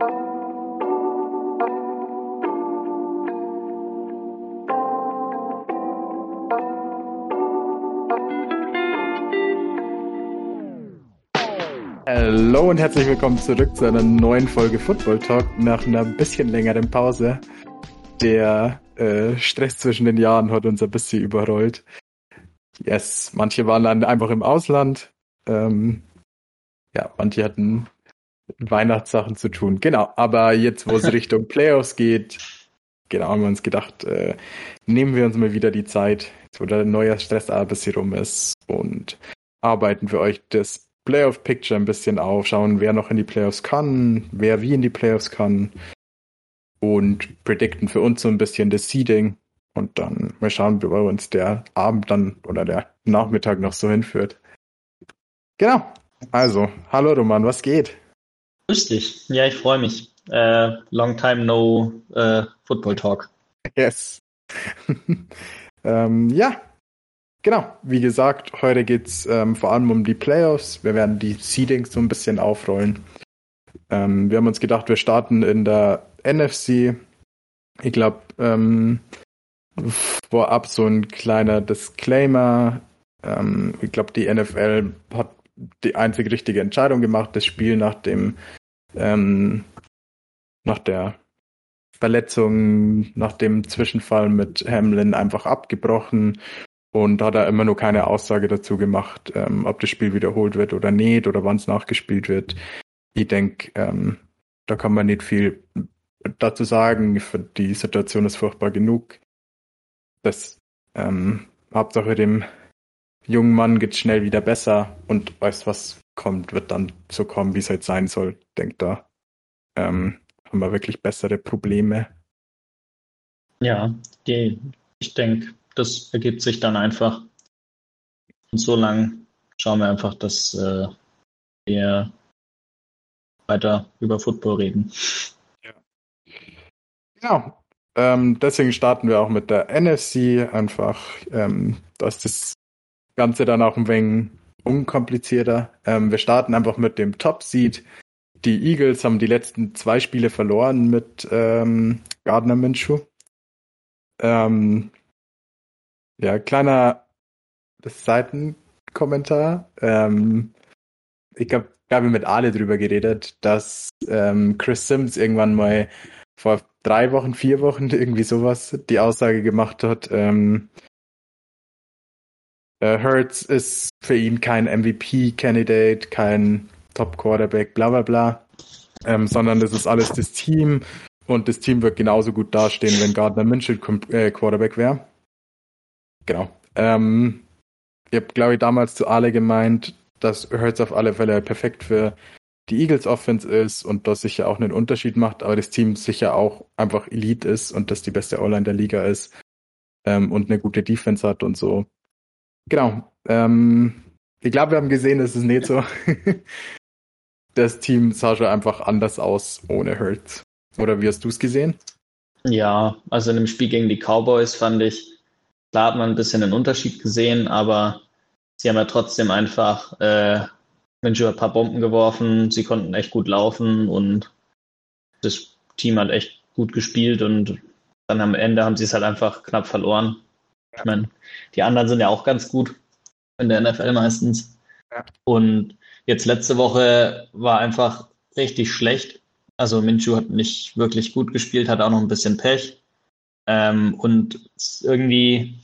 Hallo und herzlich willkommen zurück zu einer neuen Folge Football Talk nach einer bisschen längeren Pause. Der äh, Stress zwischen den Jahren hat uns ein bisschen überrollt. Yes, manche waren dann einfach im Ausland. Ähm, ja, manche hatten Weihnachtssachen zu tun. Genau, aber jetzt, wo es Richtung Playoffs geht, genau, haben wir uns gedacht, äh, nehmen wir uns mal wieder die Zeit, wo der neue Stress ein bisschen rum ist und arbeiten für euch das Playoff-Picture ein bisschen auf, schauen, wer noch in die Playoffs kann, wer wie in die Playoffs kann und predikten für uns so ein bisschen das Seeding und dann mal schauen, wo uns der Abend dann oder der Nachmittag noch so hinführt. Genau. Also, hallo Roman, was geht? Dich. Ja, ich freue mich. Uh, long time no uh, Football Talk. Yes. ähm, ja, Genau, wie gesagt, heute geht's ähm, vor allem um die Playoffs. Wir werden die Seedings so ein bisschen aufrollen. Ähm, wir haben uns gedacht, wir starten in der NFC. Ich glaube, ähm, vorab so ein kleiner Disclaimer. Ähm, ich glaube, die NFL hat die einzige richtige Entscheidung gemacht, das Spiel nach dem ähm, nach der Verletzung, nach dem Zwischenfall mit Hamlin einfach abgebrochen und hat er immer nur keine Aussage dazu gemacht, ähm, ob das Spiel wiederholt wird oder nicht oder wann es nachgespielt wird. Ich denke, ähm, da kann man nicht viel dazu sagen. Die Situation ist furchtbar genug. Das ähm, Hauptsache dem jungen Mann geht schnell wieder besser und weiß, was kommt, wird dann so kommen, wie es halt sein soll. Ich denke, da ähm, haben wir wirklich bessere Probleme. Ja, die, ich denke, das ergibt sich dann einfach. Und so lang schauen wir einfach, dass äh, wir weiter über Football reden. Ja. Genau. Ähm, deswegen starten wir auch mit der NFC. Einfach, ähm, dass das Ganze dann auch ein wenig unkomplizierter. Ähm, wir starten einfach mit dem Top-Seed. Die Eagles haben die letzten zwei Spiele verloren mit ähm, Gardner Minshew. Ähm, ja, kleiner Seitenkommentar. Ähm, ich glaube, ich habe mit Ale drüber geredet, dass ähm, Chris Sims irgendwann mal vor drei Wochen, vier Wochen, irgendwie sowas, die Aussage gemacht hat, ähm, äh, Hertz ist für ihn kein MVP-Candidate, kein Top-Quarterback, bla bla bla, ähm, sondern das ist alles das Team und das Team wird genauso gut dastehen, wenn Gardner Minshew äh, Quarterback wäre. Genau. Ähm, ich habe, glaube ich, damals zu Ale gemeint, dass Hurts auf alle Fälle perfekt für die Eagles Offense ist und das sicher auch einen Unterschied macht, aber das Team sicher auch einfach Elite ist und das die beste O-Line der Liga ist ähm, und eine gute Defense hat und so. Genau. Ähm, ich glaube, wir haben gesehen, es ist nicht so. das Team sah schon einfach anders aus ohne Hurts. Oder wie hast du es gesehen? Ja, also in dem Spiel gegen die Cowboys fand ich, Klar hat man ein bisschen einen Unterschied gesehen, aber sie haben ja trotzdem einfach äh, ein paar Bomben geworfen, sie konnten echt gut laufen und das Team hat echt gut gespielt und dann am Ende haben sie es halt einfach knapp verloren. Ich meine, die anderen sind ja auch ganz gut in der NFL meistens. Ja. Und jetzt letzte Woche war einfach richtig schlecht. Also Minshew hat nicht wirklich gut gespielt, hat auch noch ein bisschen Pech. Ähm, und irgendwie,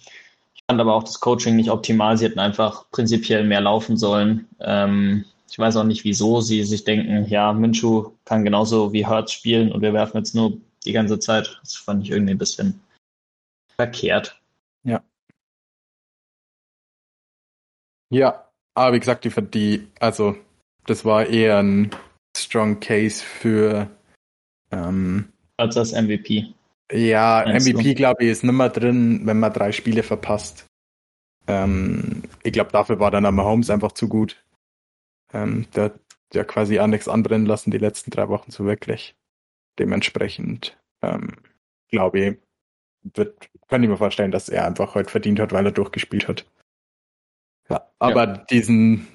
ich fand aber auch das Coaching nicht optimal. Sie hätten einfach prinzipiell mehr laufen sollen. Ähm, ich weiß auch nicht, wieso sie sich denken, ja, Minshu kann genauso wie Hertz spielen und wir werfen jetzt nur die ganze Zeit. Das fand ich irgendwie ein bisschen verkehrt. Ja. Ja, aber wie gesagt, die, die also das war eher ein strong Case für ähm, als das MVP. Ja, MVP, glaube ich, ist nimmer drin, wenn man drei Spiele verpasst. Ähm, ich glaube, dafür war dann Mahomes einfach zu gut. Ähm, der hat ja quasi auch nichts anbrennen lassen die letzten drei Wochen so wirklich. Dementsprechend, ähm, glaube ich, wird, kann ich mir vorstellen, dass er einfach heute verdient hat, weil er durchgespielt hat. Ja, aber ja. diesen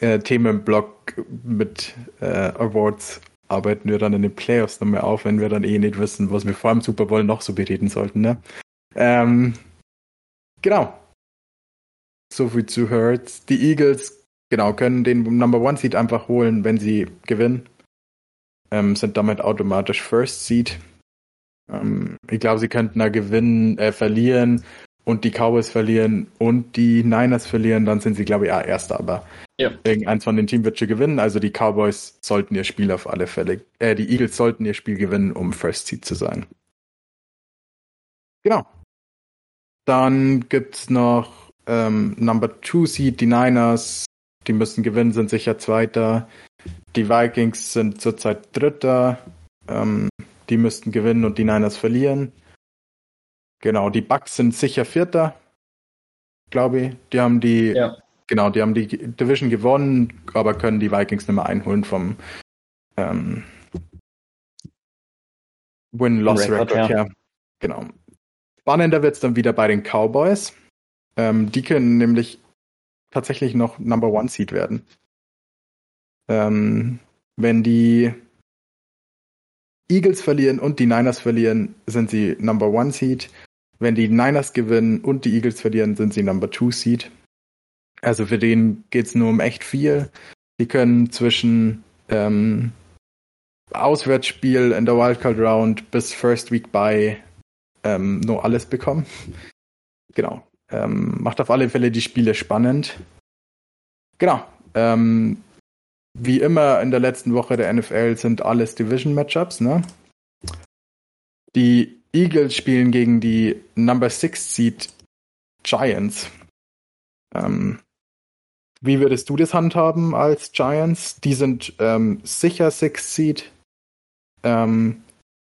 äh, Themenblock mit äh, Awards arbeiten wir dann in den Playoffs noch mehr auf, wenn wir dann eh nicht wissen, was wir vor dem Super Bowl noch so bereden sollten. Ne? Ähm, genau. So viel zu Hurts. Die Eagles, genau, können den Number One Seed einfach holen, wenn sie gewinnen. Ähm, sind damit automatisch First Seed. Ähm, ich glaube, sie könnten da gewinnen, äh, verlieren und die Cowboys verlieren und die Niners verlieren, dann sind sie, glaube ich, ja, Erster. Aber ja. irgendeins von den Teams wird schon gewinnen. Also die Cowboys sollten ihr Spiel auf alle Fälle, äh, die Eagles sollten ihr Spiel gewinnen, um First Seed zu sein. Genau. Dann gibt's noch ähm, Number Two Seed, die Niners. Die müssen gewinnen, sind sicher Zweiter. Die Vikings sind zurzeit Dritter. Ähm, die müssten gewinnen und die Niners verlieren. Genau, die Bucks sind sicher Vierter, glaube ich. Die haben die, ja. genau, die haben die Division gewonnen, aber können die Vikings nicht mehr einholen vom ähm, Win-Loss-Record ja. her. Genau. Spannender wird es dann wieder bei den Cowboys. Ähm, die können nämlich tatsächlich noch Number One Seed werden. Ähm, wenn die Eagles verlieren und die Niners verlieren, sind sie Number One Seed. Wenn die Niners gewinnen und die Eagles verlieren, sind sie Number Two Seed. Also für den geht's nur um echt viel. Die können zwischen ähm, Auswärtsspiel in der Wildcard Round bis First Week by ähm, nur alles bekommen. genau. Ähm, macht auf alle Fälle die Spiele spannend. Genau. Ähm, wie immer in der letzten Woche der NFL sind alles Division-Matchups, ne? Die Eagles spielen gegen die Number 6 Seed Giants. Ähm, wie würdest du das handhaben als Giants? Die sind ähm, sicher 6 Seed, ähm,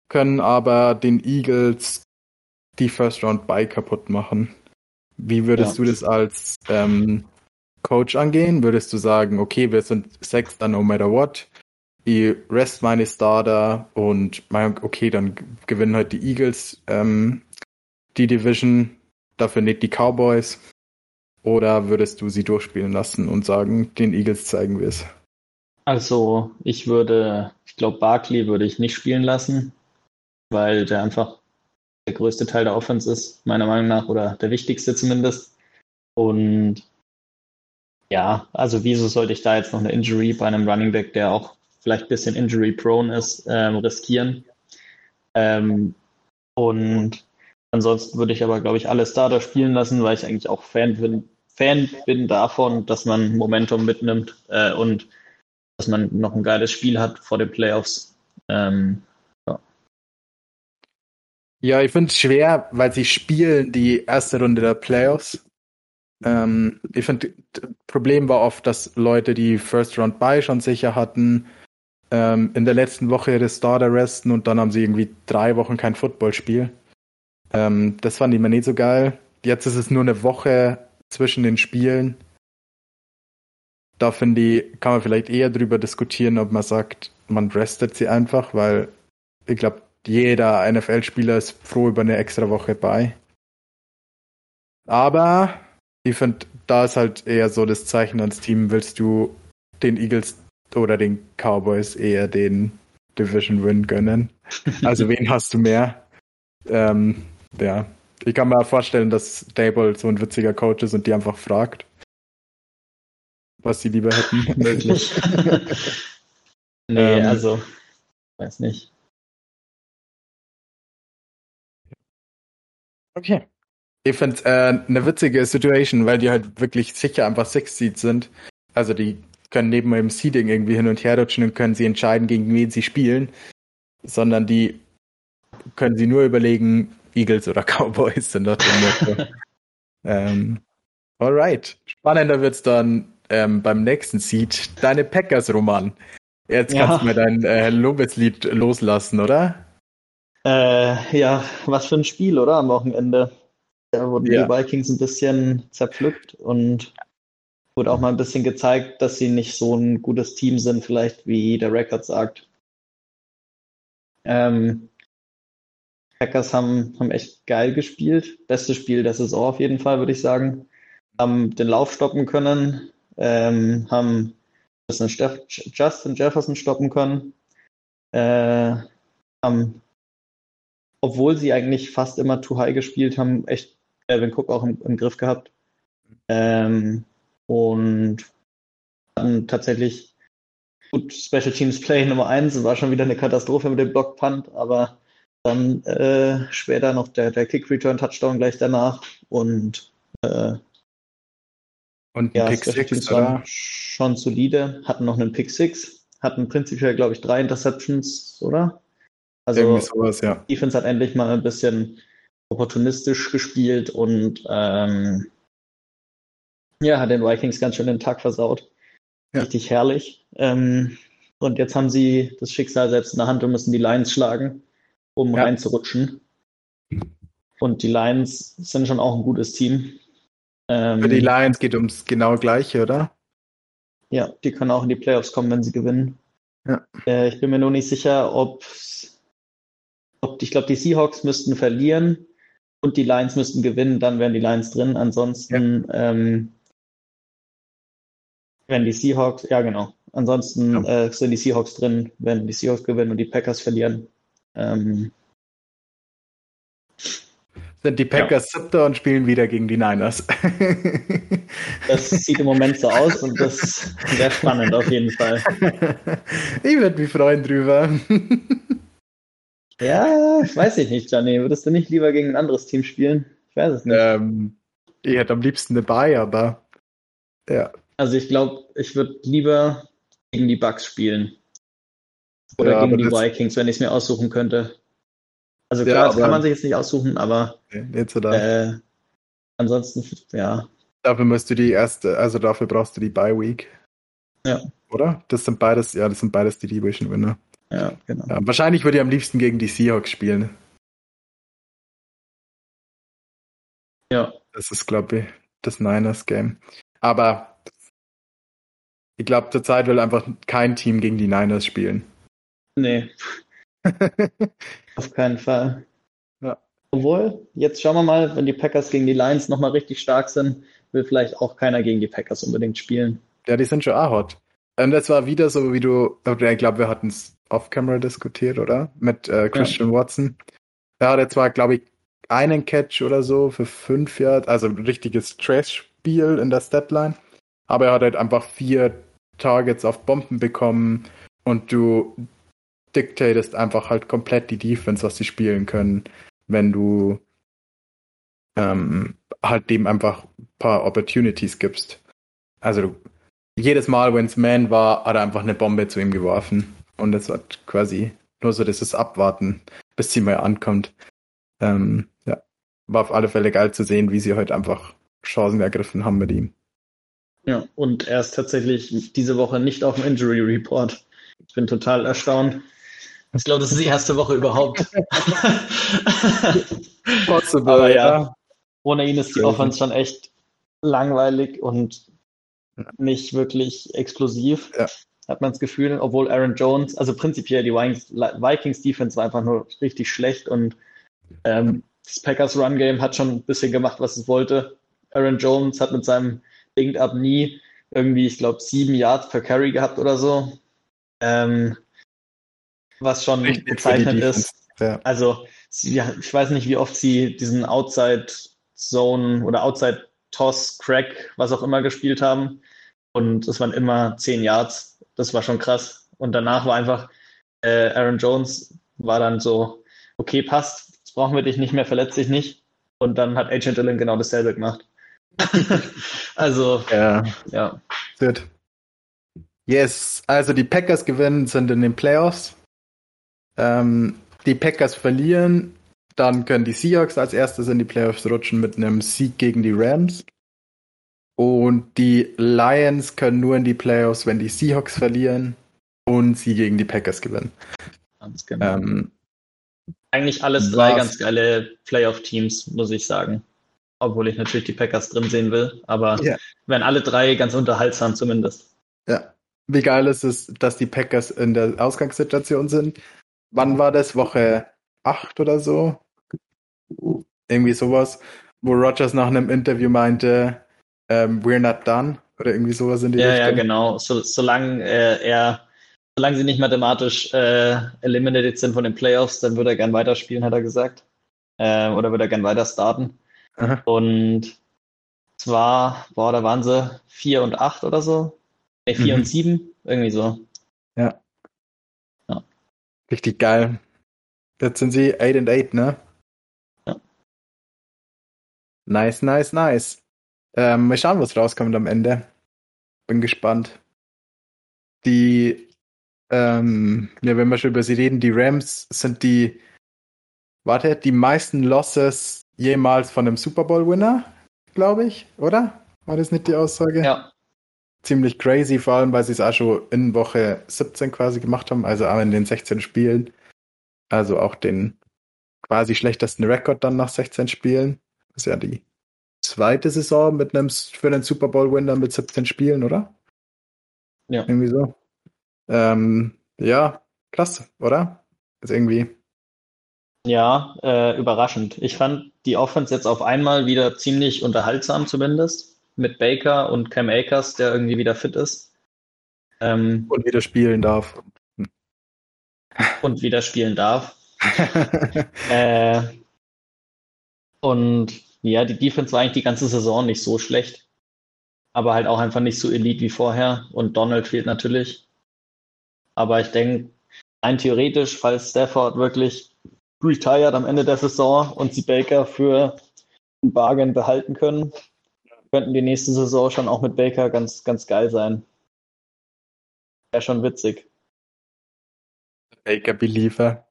können aber den Eagles die First Round Bye kaputt machen. Wie würdest ja. du das als ähm, Coach angehen? Würdest du sagen, okay, wir sind Sechster no matter what? Ich rest meine Starter und okay, dann gewinnen halt die Eagles ähm, die Division, dafür nicht die Cowboys. Oder würdest du sie durchspielen lassen und sagen, den Eagles zeigen wir es? Also, ich würde, ich glaube, Barkley würde ich nicht spielen lassen, weil der einfach der größte Teil der Offense ist, meiner Meinung nach, oder der wichtigste zumindest. Und ja, also wieso sollte ich da jetzt noch eine Injury bei einem Running Back, der auch vielleicht ein bisschen injury-prone ist, ähm, riskieren? Ähm, und ansonsten würde ich aber, glaube ich, alle Starter spielen lassen, weil ich eigentlich auch Fan bin, Fan bin davon, dass man Momentum mitnimmt äh, und dass man noch ein geiles Spiel hat vor den Playoffs. Ähm, ja. ja, ich finde es schwer, weil sie spielen die erste Runde der Playoffs ähm, ich finde, Problem war oft, dass Leute, die First Round Buy schon sicher hatten, ähm, in der letzten Woche ihre Starter resten und dann haben sie irgendwie drei Wochen kein Footballspiel. Ähm, das fand ich mir nicht so geil. Jetzt ist es nur eine Woche zwischen den Spielen. Da finde ich, kann man vielleicht eher drüber diskutieren, ob man sagt, man restet sie einfach, weil ich glaube, jeder NFL-Spieler ist froh über eine extra Woche bei. Aber ich finde, da ist halt eher so das Zeichen ans Team, willst du den Eagles oder den Cowboys eher den Division Win gönnen? Also wen hast du mehr? Ähm, ja, ich kann mir vorstellen, dass Dable so ein witziger Coach ist und die einfach fragt, was sie lieber hätten. Möglich. nee, ähm, also, weiß nicht. Okay. Ich finde äh, eine witzige Situation, weil die halt wirklich sicher einfach Six Seeds sind. Also die können neben dem Seeding irgendwie hin und her rutschen und können sie entscheiden, gegen wen sie spielen. Sondern die können sie nur überlegen, Eagles oder Cowboys sind dort ähm, Alright. Spannender wird's dann ähm, beim nächsten Seed. Deine Packers-Roman. Jetzt ja. kannst du mir dein äh, Lobeslied loslassen, oder? Äh, ja, was für ein Spiel, oder? Am Wochenende. Da wurden ja. die Vikings ein bisschen zerpflückt und wurde auch mal ein bisschen gezeigt, dass sie nicht so ein gutes Team sind, vielleicht wie der Record sagt. Ähm, Packers haben, haben echt geil gespielt. Bestes Spiel der Saison auf jeden Fall, würde ich sagen. Haben den Lauf stoppen können, ähm, haben Justin Jefferson stoppen können. äh, haben, obwohl sie eigentlich fast immer too high gespielt haben, echt Elvin Cook auch im, im Griff gehabt. Ähm, und hatten tatsächlich gut Special Teams Play Nummer 1 war schon wieder eine Katastrophe mit dem Block Punt, aber dann äh, später noch der, der Kick Return Touchdown gleich danach und äh, Und ja, Pick Special Teams waren schon solide, hatten noch einen Pick Six, hatten prinzipiell, glaube ich, drei Interceptions, oder? Also sowas, ja. Defense hat endlich mal ein bisschen opportunistisch gespielt und ähm, ja, hat den Vikings ganz schön den Tag versaut. Ja. Richtig herrlich. Ähm, und jetzt haben sie das Schicksal selbst in der Hand und müssen die Lions schlagen, um Ja. reinzurutschen. Und die Lions sind schon auch ein gutes Team. Ähm, Für die Lions geht ums genau gleiche, oder? Ja, die können auch in die Playoffs kommen, wenn sie gewinnen. Ja. Äh, ich bin mir nur nicht sicher, ob, ob ich glaube, die Seahawks müssten verlieren und die Lions müssten gewinnen, dann wären die Lions drin. Ansonsten, ähm, wenn die Seahawks, ja genau, ansonsten äh, sind die Seahawks drin, wenn die Seahawks gewinnen und die Packers verlieren. Ähm, Sind die Packers siebter und spielen wieder gegen die Niners. das sieht im Moment so aus und das wäre spannend auf jeden Fall. ich würde mich freuen drüber. Ja, weiß ich nicht, Gianni. Würdest du nicht lieber gegen ein anderes Team spielen? Ich weiß es nicht. ähm, ich hätte am liebsten dabei, aber ja. Also ich glaube, ich würde lieber gegen die Bucks spielen. Oder Ja, gegen die das- Vikings, wenn ich es mir aussuchen könnte. Also Ja, klar, das aber- kann man sich jetzt nicht aussuchen, aber Jetzt oder? äh, ansonsten, ja. Dafür musst du die erste, also dafür brauchst du die Bye Week. Ja. Oder? Das sind beides, ja, das sind beides die Division Winner. Ja, genau. Ja, wahrscheinlich würde ich am liebsten gegen die Seahawks spielen. Ja, Das ist, glaube ich, das Niners Game. Aber ich glaube, zurzeit will einfach kein Team gegen die Niners spielen. nee, auf keinen Fall. Ja. Obwohl, jetzt schauen wir mal, wenn die Packers gegen die Lions nochmal richtig stark sind, will vielleicht auch keiner gegen die Packers unbedingt spielen. Ja, die sind schon auch hot. Und das war wieder so, wie du, ich glaube, wir hatten es off-camera diskutiert, oder? Mit äh, Christian Watson. Da hat er zwar, glaube ich, einen Catch oder so für fünf Yards, also ein richtiges Trash-Spiel in der Statline. Aber er hat halt einfach vier Targets auf Bomben bekommen und du diktatest einfach halt komplett die Defense, was sie spielen können, wenn du ähm, halt dem einfach ein paar Opportunities gibst. Also du, jedes Mal, wenn es Man war, hat er einfach eine Bombe zu ihm geworfen. Und es hat quasi nur so dieses Abwarten, bis sie mal ankommt. Ähm, ja, war auf alle Fälle geil zu sehen, wie sie heute einfach Chancen ergriffen haben mit ihm. Ja, und er ist tatsächlich diese Woche nicht auf dem Injury Report. Ich bin total erstaunt. Ich glaube, das ist die erste Woche überhaupt. Possible, Aber ja. Ohne ihn ist die. Offense schon echt langweilig und Ja. nicht wirklich explosiv, Ja. Hat man das Gefühl. Obwohl Aaron Jones, also prinzipiell die Vikings, Vikings Defense war einfach nur richtig schlecht und ähm, das Packers Run Game hat schon ein bisschen gemacht, was es wollte. Aaron Jones hat mit seinem Ding ab nie irgendwie, ich glaube, sieben Yards per Carry gehabt oder so. Ähm, was schon Richtig bezeichnend ist. Ja. Also, sie, ich weiß nicht, wie oft sie diesen Outside Zone oder Outside Toss, Crack, was auch immer gespielt haben. Und es waren immer zehn Yards. Das war schon krass. Und danach war einfach äh, Aaron Jones war dann so, okay, passt, jetzt brauchen wir dich nicht mehr, verletz dich nicht. Und dann hat Agent Dillon genau dasselbe gemacht. also, ja. ja. Good. Yes, also die Packers gewinnen, sind in den Playoffs. Ähm, die Packers verlieren, dann können die Seahawks als erstes in die Playoffs rutschen mit einem Sieg gegen die Rams. Und die Lions können nur in die Playoffs, wenn die Seahawks verlieren und sie gegen die Packers gewinnen. Ganz genau. Ähm, Eigentlich alles drei ganz geile Playoff-Teams, muss ich sagen. Obwohl ich natürlich die Packers drin sehen will. Aber Ja. werden alle drei ganz unterhaltsam zumindest. ja. Wie geil ist es, dass die Packers in der Ausgangssituation sind? Wann war das? Woche 8 oder so? Irgendwie sowas, wo Rogers nach einem Interview meinte, ähm, we're not done oder irgendwie sowas in die Ja, ja, Richtung. genau. So, solange äh, er solange sie nicht mathematisch äh, eliminated sind von den Playoffs, dann würde er gern weiterspielen, hat er gesagt. Äh, oder würde er gern weiter starten. Aha. Und zwar, boah, da waren sie 4 und 8 oder so. Ne, 4 mhm. und 7, irgendwie so. Ja. ja. Richtig geil. Jetzt sind sie 8 und 8, ne? Ja. Nice, nice, nice. Ähm, mal schauen, was rauskommt am Ende. Bin gespannt. Die, ähm, ja, wenn wir schon über sie reden, die Rams sind die, warte, die meisten Losses jemals von einem Super Bowl-Winner, glaube ich, oder? War das nicht die Aussage? Ja. Ziemlich crazy, vor allem, weil sie es auch schon in Woche 17 quasi gemacht haben, also auch in den 16 Spielen. Also auch den quasi schlechtesten Rekord dann nach 16 Spielen. Das ist ja die zweite Saison mit einem für den Super Bowl-Winner mit 17 Spielen, oder? Ja. Irgendwie so. Ähm, ja, krass, oder? Ist irgendwie. Ja, äh, überraschend. Ich fand die Offense jetzt auf einmal wieder ziemlich unterhaltsam, zumindest. Mit Baker und Cam Akers, der irgendwie wieder fit ist. Ähm, und wieder spielen darf. Und wieder spielen darf. äh, und ja, die Defense war eigentlich die ganze Saison nicht so schlecht. Aber halt auch einfach nicht so elite wie vorher. Und Donald fehlt natürlich. Aber ich denke, rein theoretisch, falls Stafford wirklich retired am Ende der Saison und sie Baker für ein Bargain behalten können, könnten die nächste Saison schon auch mit Baker ganz, ganz geil sein. Wäre schon witzig. Baker Believer.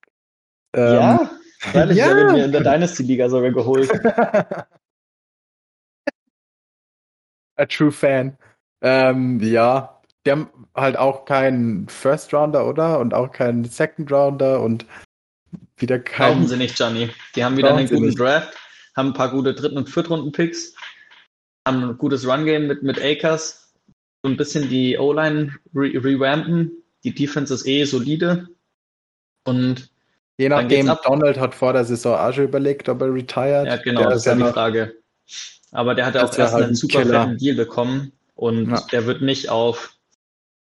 Ähm, ja, weil ich ja. habe mir in der Dynasty-Liga sogar geholt. A true fan. Ähm, ja, die haben halt auch keinen First Rounder, oder? Und auch keinen Second Rounder und wieder keinen. Brauchen sie nicht, Johnny. Die haben wieder einen guten nicht. Draft, haben ein paar gute Dritten- und Viertrunden-Picks, haben ein gutes Run-Game mit, mit Akers, so ein bisschen die O-Line re revampen. Die Defense ist eh solide. Und Je nachdem, Donald hat vor der Saison auch schon überlegt, ob er retired. Ja, genau, der das ist ja die Frage. Aber der hat ja auch erst halt einen super Killer. fetten Deal bekommen und ja. der wird nicht auf,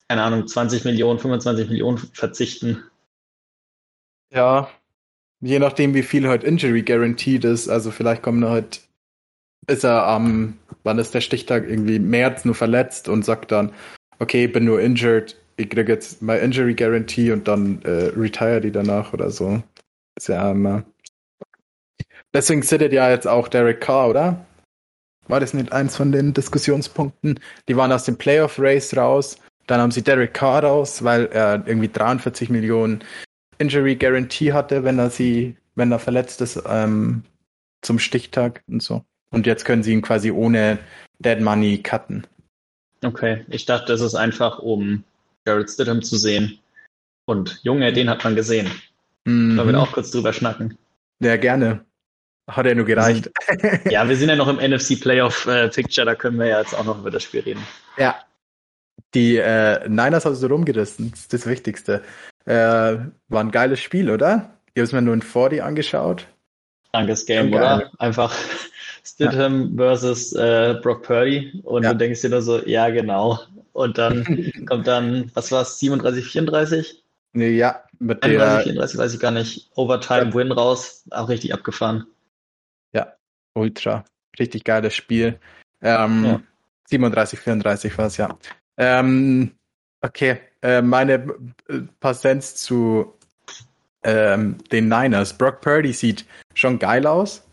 keine Ahnung, 20 Millionen, 25 Millionen verzichten. Ja, je nachdem, wie viel heute Injury guaranteed ist. Also vielleicht kommt er heute, ist er am, ähm, wann ist der Stichtag, irgendwie März nur verletzt und sagt dann, okay, bin nur injured, ich kriege jetzt my Injury Guarantee und dann äh, retire die danach oder so. Ist ja immer. Deswegen sittet ja jetzt auch Derek Carr, oder? War das nicht eins von den Diskussionspunkten? Die waren aus dem Playoff Race raus. Dann haben sie Derek Carr raus, weil er irgendwie 43 Millionen Injury Guarantee hatte, wenn er sie, wenn er verletzt ist, ähm, zum Stichtag und so. Und jetzt können sie ihn quasi ohne Dead Money cutten. Okay, ich dachte, das ist einfach, um Jared Stidham zu sehen. Und Junge, den hat man gesehen. Mhm. Da auch kurz drüber schnacken? Ja, gerne. Hat ja nur gereicht. ja, wir sind ja noch im NFC Playoff äh, Picture, da können wir ja jetzt auch noch über das Spiel reden. Ja. Die äh, Niners hast du rumgerissen, das ist das Wichtigste. Äh, war ein geiles Spiel, oder? Ich habe es mir nur in 40 angeschaut. Dankes Game, oder? Einfach Stidham ja. versus äh, Brock Purdy und ja. du denkst dir nur so, ja genau. Und dann kommt dann, was war es, 37, 34? Ja, mit 31, der 34 weiß ich gar nicht. Overtime Win raus, auch richtig abgefahren. Ja, ultra. Richtig geiles Spiel. Ähm, ja. 37, 34 war es, ja. Ähm, okay, äh, meine äh, Passenz zu ähm, den Niners. Brock Purdy sieht schon geil aus.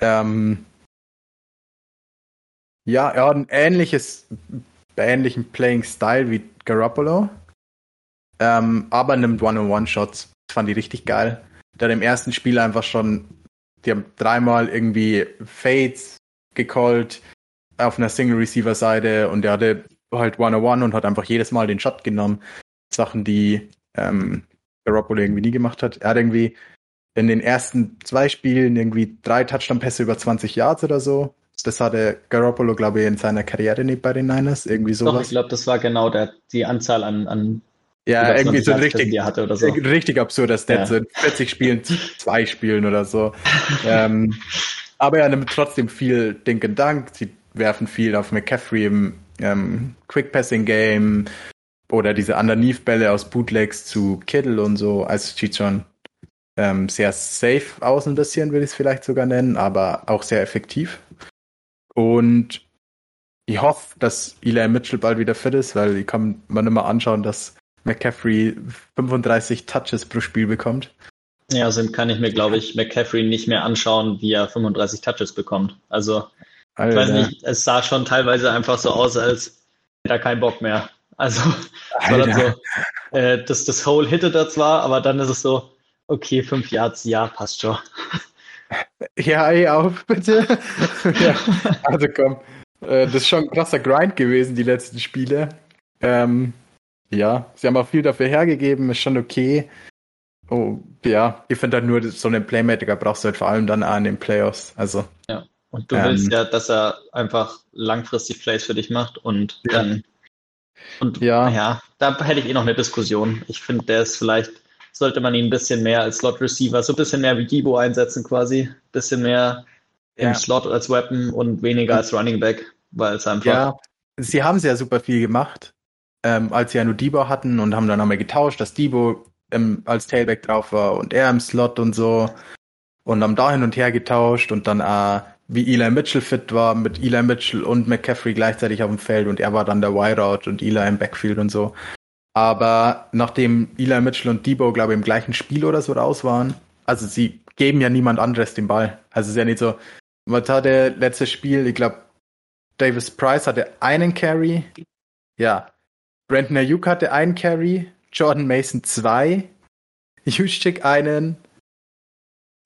Ähm, ja, er hat ein ähnliches, ähnlichen Playing Style wie Garoppolo. Ähm, aber nimmt One-on-One-Shots. Das fand ich richtig geil. Der hat im ersten Spiel einfach schon, die haben dreimal irgendwie Fades gecallt auf einer Single-Receiver-Seite und der hatte halt One-on-One und hat einfach jedes Mal den Shot genommen. Sachen, die ähm, Garoppolo irgendwie nie gemacht hat. Er hat irgendwie in den ersten zwei Spielen irgendwie drei Touchdown-Pässe über 20 Yards oder so. Das hatte Garoppolo, glaube ich, in seiner Karriere nicht bei den Niners. Irgendwie sowas. Doch, ich glaube, das war genau der, die Anzahl an, an ja, irgendwie so richtig, so. richtig absurder Stat, ja. so in 40 Spielen, zwei Spielen oder so. ähm, aber er nimmt trotzdem viel Dink and Dunk. Sie werfen viel auf McCaffrey im ähm, Quick Passing Game. oder diese Underneath-Bälle aus Bootlegs zu Kittle und so. Also sieht schon ähm, sehr safe aus ein bisschen, würde ich es vielleicht sogar nennen, aber auch sehr effektiv. Und ich hoffe, dass Eli Mitchell bald wieder fit ist, weil ich kann man immer anschauen, dass McCaffrey 35 Touches pro Spiel bekommt. Ja, also kann ich mir, glaube ich, McCaffrey nicht mehr anschauen, wie er 35 Touches bekommt. Also, Alter. ich weiß nicht, es sah schon teilweise einfach so aus, als hätte er keinen Bock mehr. Also, so, äh, das, das Hole hittet er zwar, aber dann ist es so, okay, fünf Yards, ja, passt schon. Ja, ey, auf, bitte. ja, also komm, äh, das ist schon ein krasser Grind gewesen, die letzten Spiele. Ähm, ja, sie haben auch viel dafür hergegeben, ist schon okay. Oh, ja, ich finde halt nur, so einen Playmaker brauchst du halt vor allem dann an den Playoffs. Also. Ja, und du ähm, willst ja, dass er einfach langfristig Plays für dich macht und ja. dann. Und ja. ja, da hätte ich eh noch eine Diskussion. Ich finde, der ist vielleicht, sollte man ihn ein bisschen mehr als Slot Receiver, so ein bisschen mehr wie Debo einsetzen quasi. Ein bisschen mehr ja. im Slot als Weapon und weniger als Running Back, weil es einfach. Ja, sie haben sehr super viel gemacht, ähm, als sie ja nur Debo hatten und haben dann nochmal getauscht, dass Debo im, als Tailback drauf war und er im Slot und so und haben da hin und her getauscht und dann äh, wie Eli Mitchell fit war, mit Eli Mitchell und McCaffrey gleichzeitig auf dem Feld und er war dann der Wideout und Eli im Backfield und so. Aber nachdem Eli Mitchell und Debo, glaube ich, im gleichen Spiel oder so raus waren, also sie geben ja niemand anderes den Ball. Also es ist ja nicht so, was hat der letzte Spiel? Ich glaube, Davis Price hatte einen Carry. Ja. Brandon Ayuk hatte einen Carry. Jordan Mason zwei. Juszczyk einen.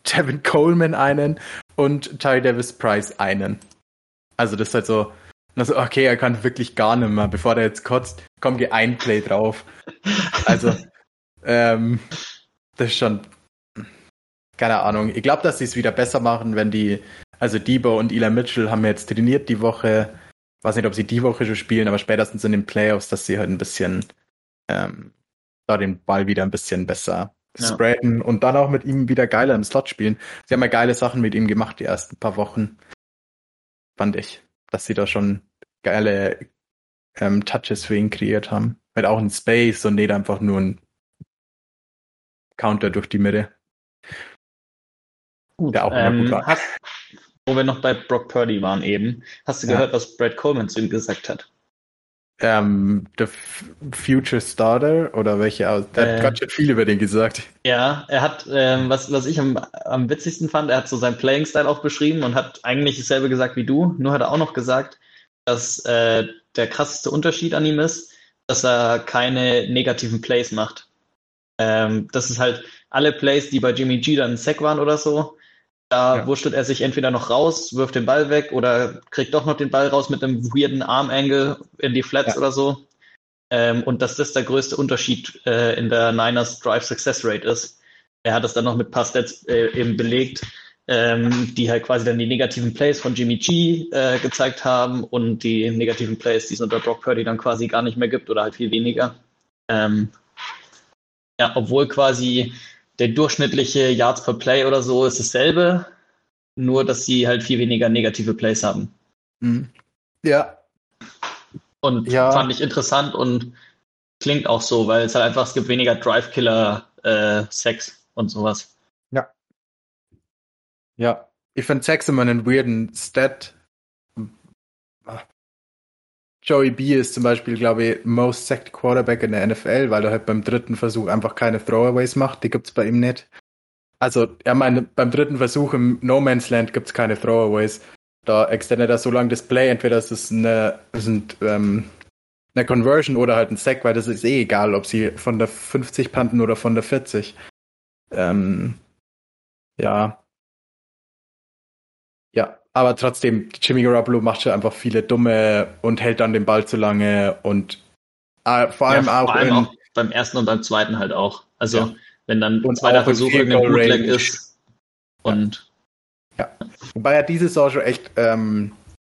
Tevin Coleman einen. Und Ty Davis Price einen. Also das ist halt so, also okay, er kann wirklich gar nicht mehr. Bevor der jetzt kotzt, komm, geh ein Play drauf. Also, ähm, das ist schon, keine Ahnung. Ich glaube, dass sie es wieder besser machen, wenn die also Debo und Eli Mitchell haben jetzt trainiert die Woche. Ich weiß nicht, ob sie die Woche schon spielen, aber spätestens in den Playoffs, dass sie halt ein bisschen ähm, da den Ball wieder ein bisschen besser ja. spreaden und dann auch mit ihm wieder geiler im Slot spielen. Sie haben ja geile Sachen mit ihm gemacht die ersten paar Wochen. Fand ich, dass sie da schon geile ähm, Touches für ihn kreiert haben. Mit auch ein Space und nicht einfach nur ein Counter durch die Mitte. Gut, der auch ähm, gut war. Hast, wo wir noch bei Brock Purdy waren eben. Hast du ja. gehört, was Brad Coleman zu ihm gesagt hat? Ähm, The Future Starter oder welche aus? Der äh, hat ganz viel über den gesagt. Ja, er hat, ähm, was, was ich am, am witzigsten fand, er hat so seinen Playing-Style auch beschrieben und hat eigentlich dasselbe gesagt wie du, nur hat er auch noch gesagt, dass äh, der krasseste Unterschied an ihm ist, dass er keine negativen Plays macht. Ähm, das ist halt alle Plays, die bei Jimmy G dann ein Sack waren oder so, da ja. wurschtelt er sich entweder noch raus, wirft den Ball weg oder kriegt doch noch den Ball raus mit einem weirden Arm-Angle in die Flats ja. oder so. Ähm, und dass das der größte Unterschied äh, in der Niners Drive Success Rate ist. Er hat es dann noch mit ein paar Stats äh, eben belegt, ähm, die halt quasi dann die negativen Plays von Jimmy G äh, gezeigt haben und die negativen Plays, die es unter Brock Purdy dann quasi gar nicht mehr gibt oder halt viel weniger. Ähm, ja, obwohl quasi der durchschnittliche Yards per Play oder so ist dasselbe, nur dass sie halt viel weniger negative Plays haben. Mhm. Ja. Und ja. fand ich interessant und klingt auch so, weil es halt einfach, es gibt weniger Drive-Killer, äh, Sex und sowas. Ja. Ich finde Sex immer einen weirden Stat. Joey B ist zum Beispiel, glaube ich, most sacked Quarterback in der NFL, weil er halt beim dritten Versuch einfach keine Throwaways macht. Die gibt's bei ihm nicht. Also, er meint, beim dritten Versuch im No Man's Land gibt's keine Throwaways. Da extendet er so lange das Play, entweder ist es eine, ein, ähm, eine Conversion oder halt ein Sack, weil das ist eh egal, ob sie von der 50 panten oder von der 40. Ähm, ja. Ja, aber trotzdem, Jimmy Garoppolo macht schon einfach viele dumme und hält dann den Ball zu lange und äh, vor allem, ja, vor auch, allem auch beim ersten und beim zweiten halt auch. Also ja. wenn dann ein zweiter Versuch irgendein Bootleg ist und ja. Wobei er diese Saison schon echt ähm,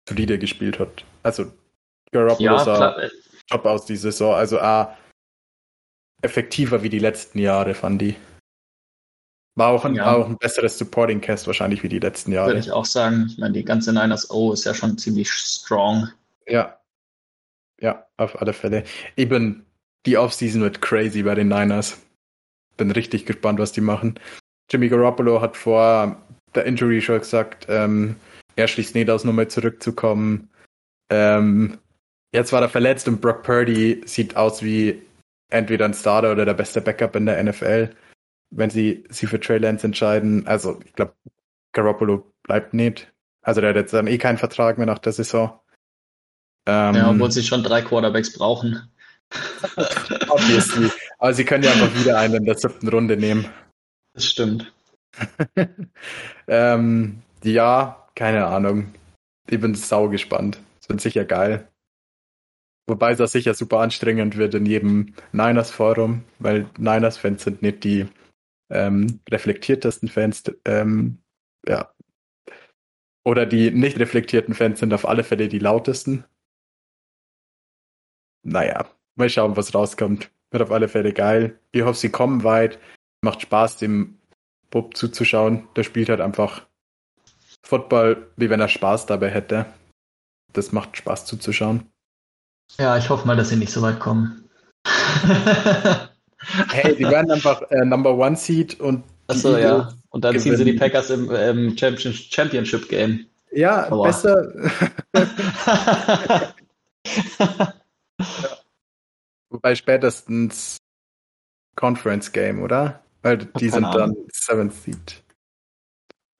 solide gespielt hat. Also Garoppolo ja, sah top aus diese Saison. Also äh, effektiver wie die letzten Jahre, fand die. War auch ein, ja. war auch ein besseres Supporting Cast wahrscheinlich wie die letzten Jahre. Würde ich auch sagen. Ich meine, die ganze Niners O ist ja schon ziemlich strong. Ja. Ja, auf alle Fälle. Ich bin die Offseason wird crazy bei den Niners. Bin richtig gespannt, was die machen. Jimmy Garoppolo hat vor der Injury schon gesagt, ähm, er schließt nicht aus, nochmal zurückzukommen. Ähm, jetzt war er verletzt und Brock Purdy sieht aus wie entweder ein Starter oder der beste Backup in der NFL, wenn sie sich für Trey Lance entscheiden. Also ich glaube, Garoppolo bleibt nicht. Also der hat jetzt dann eh keinen Vertrag mehr nach der Saison. Ähm, ja, obwohl sie schon drei Quarterbacks brauchen. Obviously. Aber sie können ja einfach wieder einen in der siebten Runde nehmen. Das stimmt. ähm, ja, keine Ahnung. Ich bin sau gespannt. Es wird sicher geil. Wobei es auch sicher super anstrengend wird in jedem Niners-Forum, weil Niners-Fans sind nicht die ähm, reflektiertesten Fans. Ähm, ja. Oder die nicht reflektierten Fans sind auf alle Fälle die lautesten. Naja, mal schauen, was rauskommt. Wird auf alle Fälle geil. Ich hoffe, sie kommen weit. Macht Spaß, dem Bub zuzuschauen. Der spielt halt einfach Football, wie wenn er Spaß dabei hätte. Das macht Spaß zuzuschauen. Ja, ich hoffe mal, dass sie nicht so weit kommen. hey, die werden einfach äh, Number One Seed und. Achso, ja. Und dann gewinnen. ziehen sie die Packers im, im Championship Game. Ja, Aua. besser. ja. Wobei spätestens Conference Game, oder? Weil die sind dann Seventh Seed.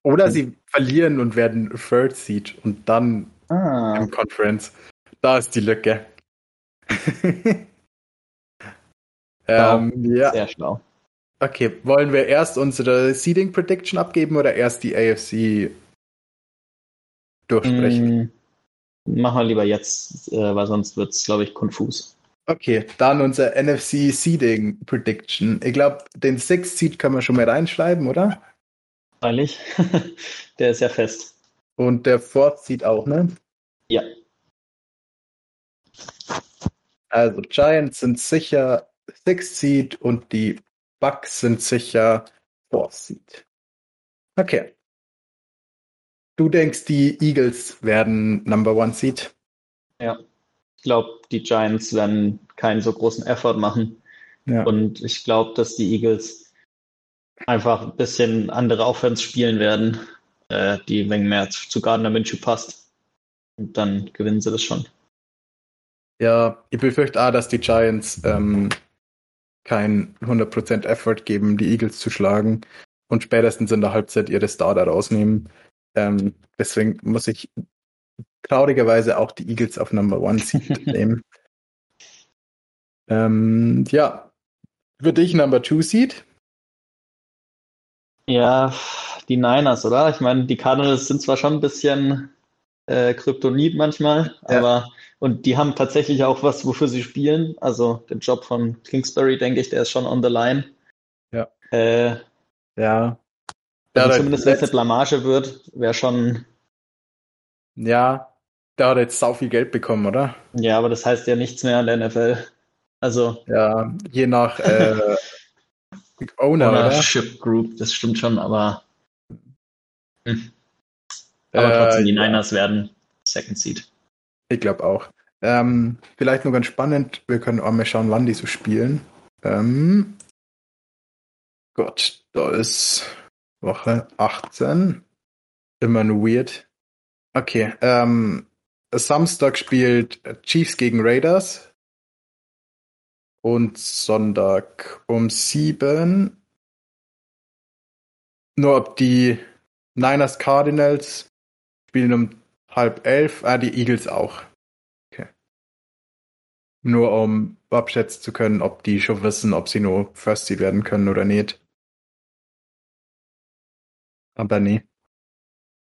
Oder sie verlieren und werden Third Seed und dann ah. im Conference. Da ist die Lücke. ähm, ja. Sehr schlau. Okay, wollen wir erst unsere Seeding Prediction abgeben oder erst die AFC durchsprechen? Mm, machen wir lieber jetzt, äh, weil sonst wird es, glaube ich, konfus. Okay, dann unser NFC Seeding Prediction. Ich glaube, den Sixth Seed können wir schon mal reinschreiben, oder? Freilich. der ist ja fest. Und der Fourth Seed auch, ne? Ja. Also Giants sind sicher Sixth Seed und die Bucks sind sicher Fourth Seed. Okay. Du denkst, die Eagles werden Number One Seed? Ja glaube, die Giants werden keinen so großen Effort machen. Ja. Und ich glaube, dass die Eagles einfach ein bisschen andere Offense spielen werden, äh, die ein wenig mehr zu Gardner Minshew passt. Und dann gewinnen sie das schon. Ja, ich befürchte auch, dass die Giants ähm, kein 100% Effort geben, die Eagles zu schlagen und spätestens in der Halbzeit ihre Starter rausnehmen. Ähm, deswegen muss ich traurigerweise auch die Eagles auf Number One Seed nehmen. Ähm, ja, für dich Number Two Seed? Ja, die Niners, oder? Ich meine, die Cardinals sind zwar schon ein bisschen äh, Kryptonit manchmal, ja. aber und die haben tatsächlich auch was, wofür sie spielen. Also den Job von Kingsbury, denke ich, der ist schon on the line. Ja. Äh, ja. Ja zumindest wenn es eine Blamage wird, wäre schon. Ja, der hat jetzt sau viel Geld bekommen, oder? Ja, aber das heißt ja nichts mehr an der NFL. Also. Ja, je nach äh, Owner, Ownership oder? Group, das stimmt schon, aber. Hm. Aber äh, trotzdem, die Niners werden Second Seed. Ich glaube auch. Ähm, vielleicht nur ganz spannend, wir können auch mal schauen, wann die so spielen. Ähm, Gott, da ist Woche 18. Immer nur weird. Okay, ähm, Samstag spielt Chiefs gegen Raiders. Und Sonntag um sieben. Nur ob die Niners Cardinals spielen um halb elf. Ah, die Eagles auch. Okay. Nur um abschätzen zu können, ob die schon wissen, ob sie nur First Seed werden können oder nicht. Aber nee.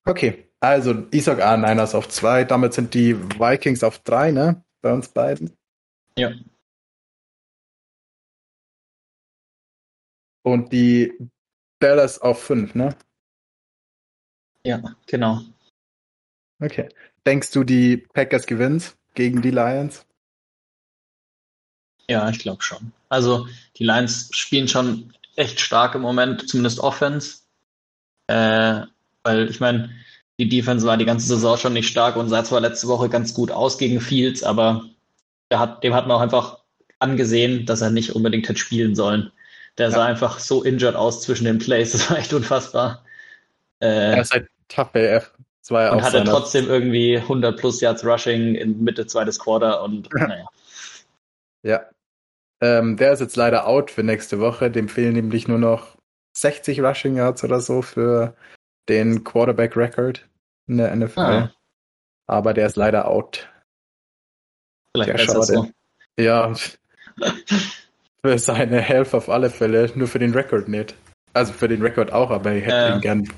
Okay. Also, ich sag A, Niners auf zwei. Damit sind die Vikings auf drei, ne? Bei uns beiden. Ja. Und die Dallas auf fünf, ne? Ja, genau. Okay. Denkst du, die Packers gewinnen gegen die Lions? Ja, ich glaube schon. Also, die Lions spielen schon echt stark im Moment, zumindest Offense. Äh, weil ich meine, die Defense war die ganze Saison schon nicht stark und sah zwar letzte Woche ganz gut aus gegen Fields, aber der hat, dem hat man auch einfach angesehen, dass er nicht unbedingt hätte spielen sollen. Der sah einfach so injured aus zwischen den Plays, das war echt unfassbar. Äh, er ist halt tough AF. Und hatte trotzdem irgendwie 100 plus Yards Rushing in Mitte zweites Quarter und naja. Ja. Ähm, der ist jetzt leider out für nächste Woche. Dem fehlen nämlich nur noch 60 Rushing Yards oder so für den Quarterback Record in der NFL. Ah. Aber der ist leider out. Vielleicht der besser so. Ja. für seine Health auf alle Fälle, nur für den Record nicht. Also für den Record auch, aber ich hätte äh. ihn gern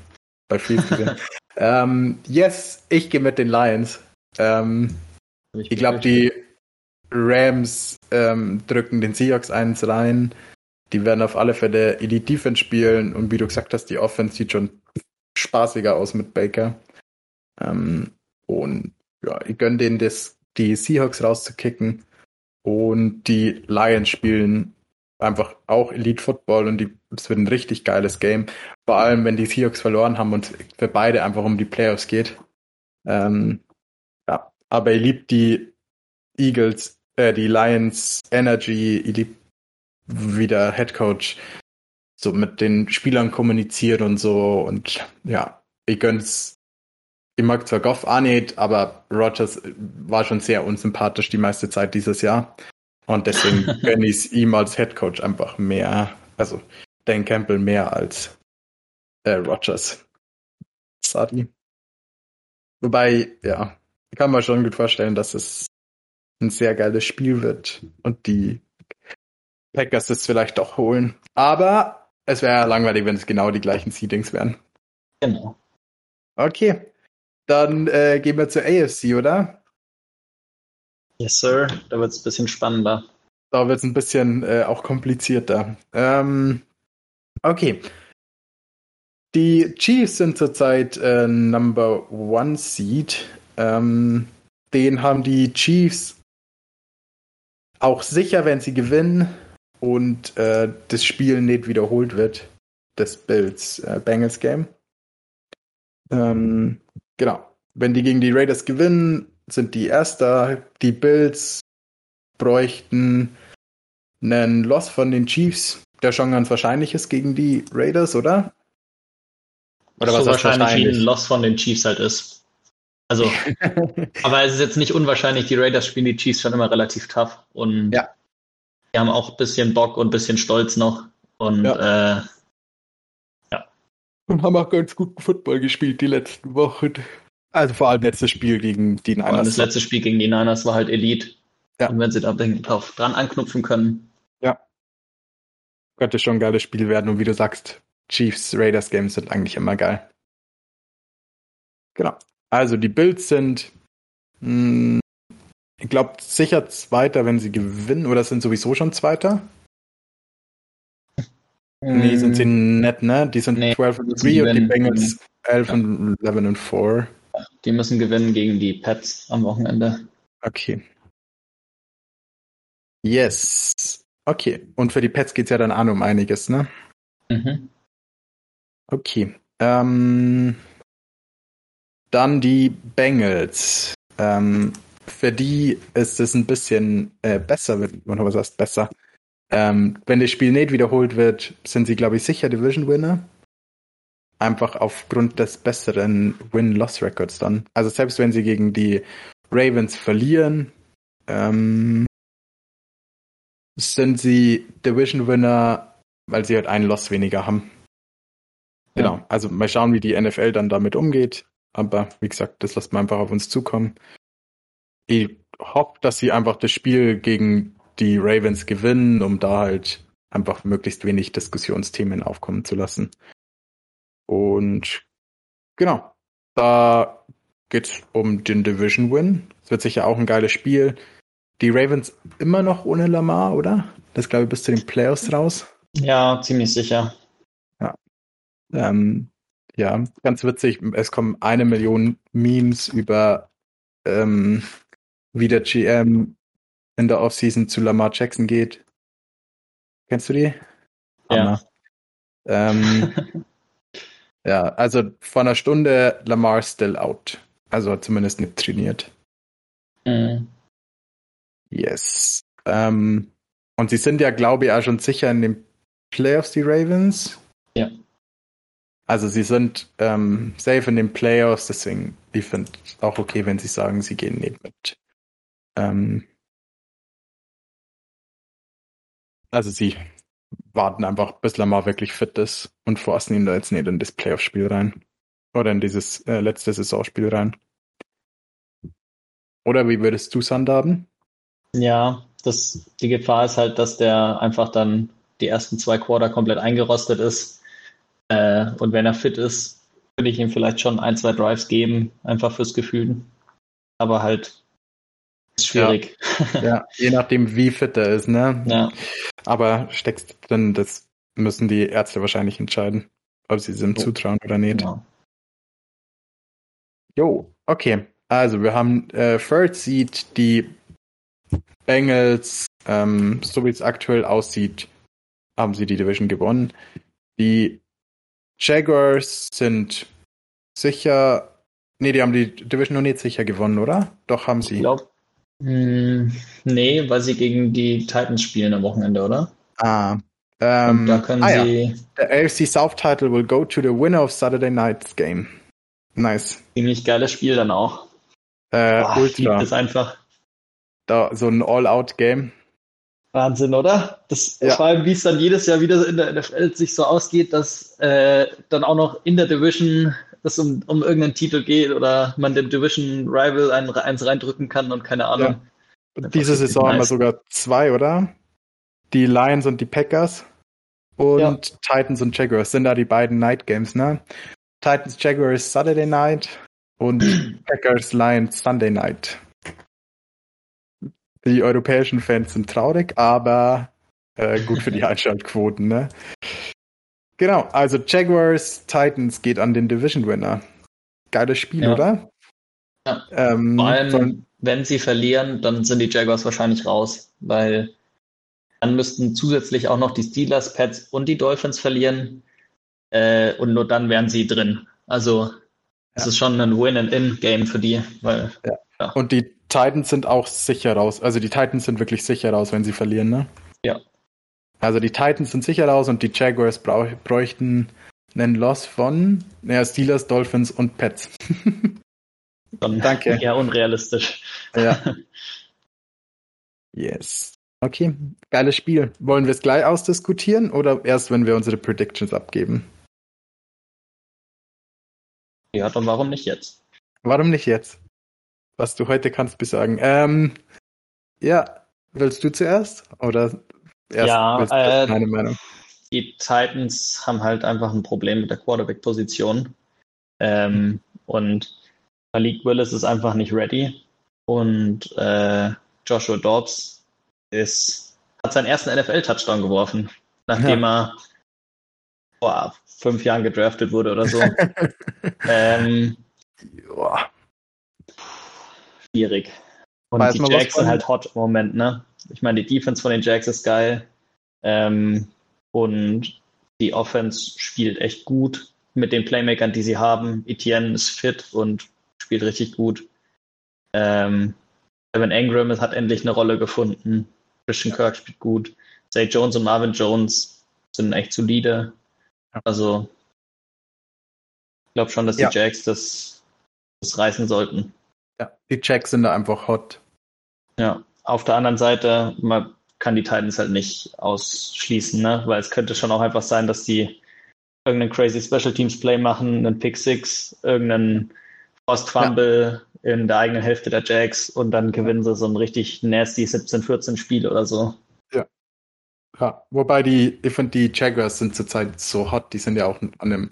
bei Freeze gesehen. ähm, yes, ich gehe mit den Lions. Ähm, ich, ich glaube, die Rams ähm, drücken den Seahawks eins rein. Die werden auf alle Fälle Elite Defense spielen und wie du gesagt hast, die Offense sieht schon spaßiger aus mit Baker. Ähm, und ja, ich gönne denen das, die Seahawks rauszukicken. Und die Lions spielen einfach auch Elite Football und es wird ein richtig geiles Game. Vor allem, wenn die Seahawks verloren haben und für beide einfach um die Playoffs geht. Ähm, ja, aber ich liebe die Eagles, äh, die Lions Energy, ich liebe wie der Head Coach so mit den Spielern kommuniziert und so und ja, ich gönn's. Ich mag zwar Goff auch nicht, aber Rogers war schon sehr unsympathisch die meiste Zeit dieses Jahr. Und deswegen gönne ich es ihm als Head Coach einfach mehr, also Dan Campbell mehr als äh, Rogers. Sadi. Wobei, ja, kann man schon gut vorstellen, dass es ein sehr geiles Spiel wird und die Packers es vielleicht doch holen. Aber es wäre ja langweilig, wenn es genau die gleichen Seedings wären. Genau. Okay. Dann äh, gehen wir zur AFC, oder? Yes, sir. Da wird es ein bisschen spannender. Da wird es ein bisschen äh, auch komplizierter. Ähm, okay. Die Chiefs sind zurzeit äh, Number One Seed. Ähm, den haben die Chiefs auch sicher, wenn sie gewinnen und äh, das Spiel nicht wiederholt wird, des Bills äh, Bengals Game. Ähm, genau. Wenn die gegen die Raiders gewinnen, sind die Erster. Die Bills bräuchten einen Loss von den Chiefs, der schon ganz wahrscheinlich ist gegen die Raiders, oder? Oder so was wahrscheinlich, wahrscheinlich ein Loss von den Chiefs halt ist. Also, aber es ist jetzt nicht unwahrscheinlich, die Raiders spielen die Chiefs schon immer relativ tough und ja. Die haben auch ein bisschen Bock und ein bisschen Stolz noch. Und ja. Äh, ja. Und haben auch ganz guten Football gespielt die letzten Wochen. Also vor allem letztes Spiel gegen die Niners. Und das letzte Spiel gegen die Niners war halt Elite. Ja. Und wenn sie da drauf dran anknüpfen können. Ja. Könnte schon ein geiles Spiel werden. Und wie du sagst, Chiefs Raiders Games sind eigentlich immer geil. Genau. Also die Bills sind mh, hm, ich glaube, sicher Zweiter, wenn sie gewinnen, oder sind sowieso schon Zweiter? Mm. Nee, sind sie nett, ne? Die sind nee, 12 und 3 und die Bengals 11 ja. und 11 und 4. Die müssen gewinnen gegen die Pets am Wochenende. Okay. Yes. Okay. Und für die Pets geht es ja dann auch um einiges, ne? Mhm. Okay. Ähm, dann die Bengals. Ähm, für die ist es ein bisschen äh, besser, wenn man was heißt besser. Ähm, wenn das Spiel nicht wiederholt wird, sind sie, glaube ich, sicher Division-Winner. Einfach aufgrund des besseren Win-Loss-Records dann. Also selbst wenn sie gegen die Ravens verlieren, ähm, sind sie Division-Winner, weil sie halt einen Loss weniger haben. Genau. Ja. Also mal schauen, wie die NFL dann damit umgeht. Aber wie gesagt, das lässt man einfach auf uns zukommen ich hoffe, dass sie einfach das Spiel gegen die Ravens gewinnen, um da halt einfach möglichst wenig Diskussionsthemen aufkommen zu lassen. Und genau, da geht es um den Division Win. Es wird sicher auch ein geiles Spiel. Die Ravens immer noch ohne Lamar, oder? Das glaube ich bis zu den Playoffs raus. Ja, ziemlich sicher. Ja. Ähm, ja, ganz witzig. Es kommen eine Million Memes über ähm, wie der GM in der Offseason zu Lamar Jackson geht. Kennst du die? Ja. Ähm, ja, also vor einer Stunde Lamar still out. Also zumindest nicht trainiert. Mhm. Yes. Ähm, Und sie sind ja, glaube ich, auch schon sicher in den Playoffs, die Ravens. Ja. Also sie sind ähm, safe in den Playoffs, deswegen, ich finde es auch okay, wenn sie sagen, sie gehen nicht mit. Ähm, also sie warten einfach, bis Lamar wirklich fit ist und forcen ihn da jetzt nicht in das Playoff-Spiel rein. Oder in dieses äh, letzte Saisonspiel rein. Oder wie würdest du es handhaben? Ja, das, die Gefahr ist halt, dass der einfach dann die ersten zwei Quarter komplett eingerostet ist. Äh, und wenn er fit ist, würde ich ihm vielleicht schon ein, zwei Drives geben, einfach fürs Gefühl. Aber halt ist schwierig. Ja, ja je nachdem, wie fit er ist, ne? Ja. Aber steckst dann, das müssen die Ärzte wahrscheinlich entscheiden, ob sie es ihm zutrauen oder nicht. Genau. Jo, okay. Also wir haben äh, Third Seed, die Bengals, ähm, so wie es aktuell aussieht, haben sie die Division gewonnen. Die Jaguars sind sicher, nee, die haben die Division noch nicht sicher gewonnen, oder? Doch haben sie. Ich glaube, nee, weil sie gegen die Titans spielen am Wochenende, oder? Ah, Und ähm, da können ah, ja. sie The AFC South title will go to the winner of Saturday night's game. Nice. ziemlich geiles Spiel dann auch. Äh, Boah, ich liebe Ultra. das einfach. Da, so ein All-Out-Game. Wahnsinn, oder? Das, Ja. Vor allem, wie es dann jedes Jahr wieder in der NFL sich so ausgeht, dass äh, dann auch noch in der Division es um, um irgendeinen Titel geht oder man dem Division Rival ein, eins reindrücken kann und keine Ahnung. Einfach Diese Saison haben wir nice. sogar zwei, oder? Die Lions und die Packers. Und Ja. Titans und Jaguars sind da die beiden Night Games, ne? Titans Jaguars Saturday Night und Packers Lions Sunday Night. Die europäischen Fans sind traurig, aber äh, gut für die Einschaltquoten, ne? Genau, also Jaguars Titans geht an den Division Winner. Geiles Spiel, Ja. oder? Ja. Ähm, Vor allem, sollen- wenn sie verlieren, dann sind die Jaguars wahrscheinlich raus, weil dann müssten zusätzlich auch noch die Steelers, Pets und die Dolphins verlieren äh, und nur dann wären sie drin. Also es Ja. ist schon ein Win-and-In-Game für die, weil Und die Titans sind auch sicher raus. Also die Titans sind wirklich sicher raus, wenn sie verlieren, ne? Ja. Also die Titans sind sicher raus und die Jaguars bräuchten einen Loss von naja, Steelers, Dolphins und Pets. Danke. eher unrealistisch. Ja. yes. Okay, geiles Spiel. Wollen wir es gleich ausdiskutieren oder erst, wenn wir unsere Predictions abgeben? Ja, dann warum nicht jetzt? Warum nicht jetzt? Was du heute kannst besagen. Ähm, ja, willst du zuerst? Oder erst Ja, äh, meine Meinung? Die Titans haben halt einfach ein Problem mit der Quarterback-Position. Ähm, und Malik Willis ist einfach nicht ready. Und äh, Joshua Dobbs ist, hat seinen ersten NFL-Touchdown geworfen, nachdem er vor fünf Jahren gedraftet wurde oder so. ähm, Joa. schwierig. Und Weiß die Jacks sind halt hot im Moment, ne? Ich meine, die Defense von den Jacks ist geil. Ähm, und die Offense spielt echt gut mit den Playmakern, die sie haben. Etienne ist fit und spielt richtig gut. Ähm, Evan Ingram hat endlich eine Rolle gefunden. Christian Kirk spielt gut. Zay Jones und Marvin Jones sind echt solide. Ja. Also, ich glaube schon, dass Ja. die Jacks das, das reißen sollten. Ja, die Jacks sind da einfach hot. Ja, auf der anderen Seite, man kann die Titans halt nicht ausschließen, ne? weil es könnte schon auch einfach sein, dass die irgendeinen crazy Special Teams Play machen, einen Pick Six, irgendeinen Forced Fumble in der eigenen Hälfte der Jacks und dann gewinnen sie so ein richtig nasty 17-14 Spiel oder so. Ja, wobei die, ich finde, die Jaguars sind zurzeit so hot, die sind ja auch an einem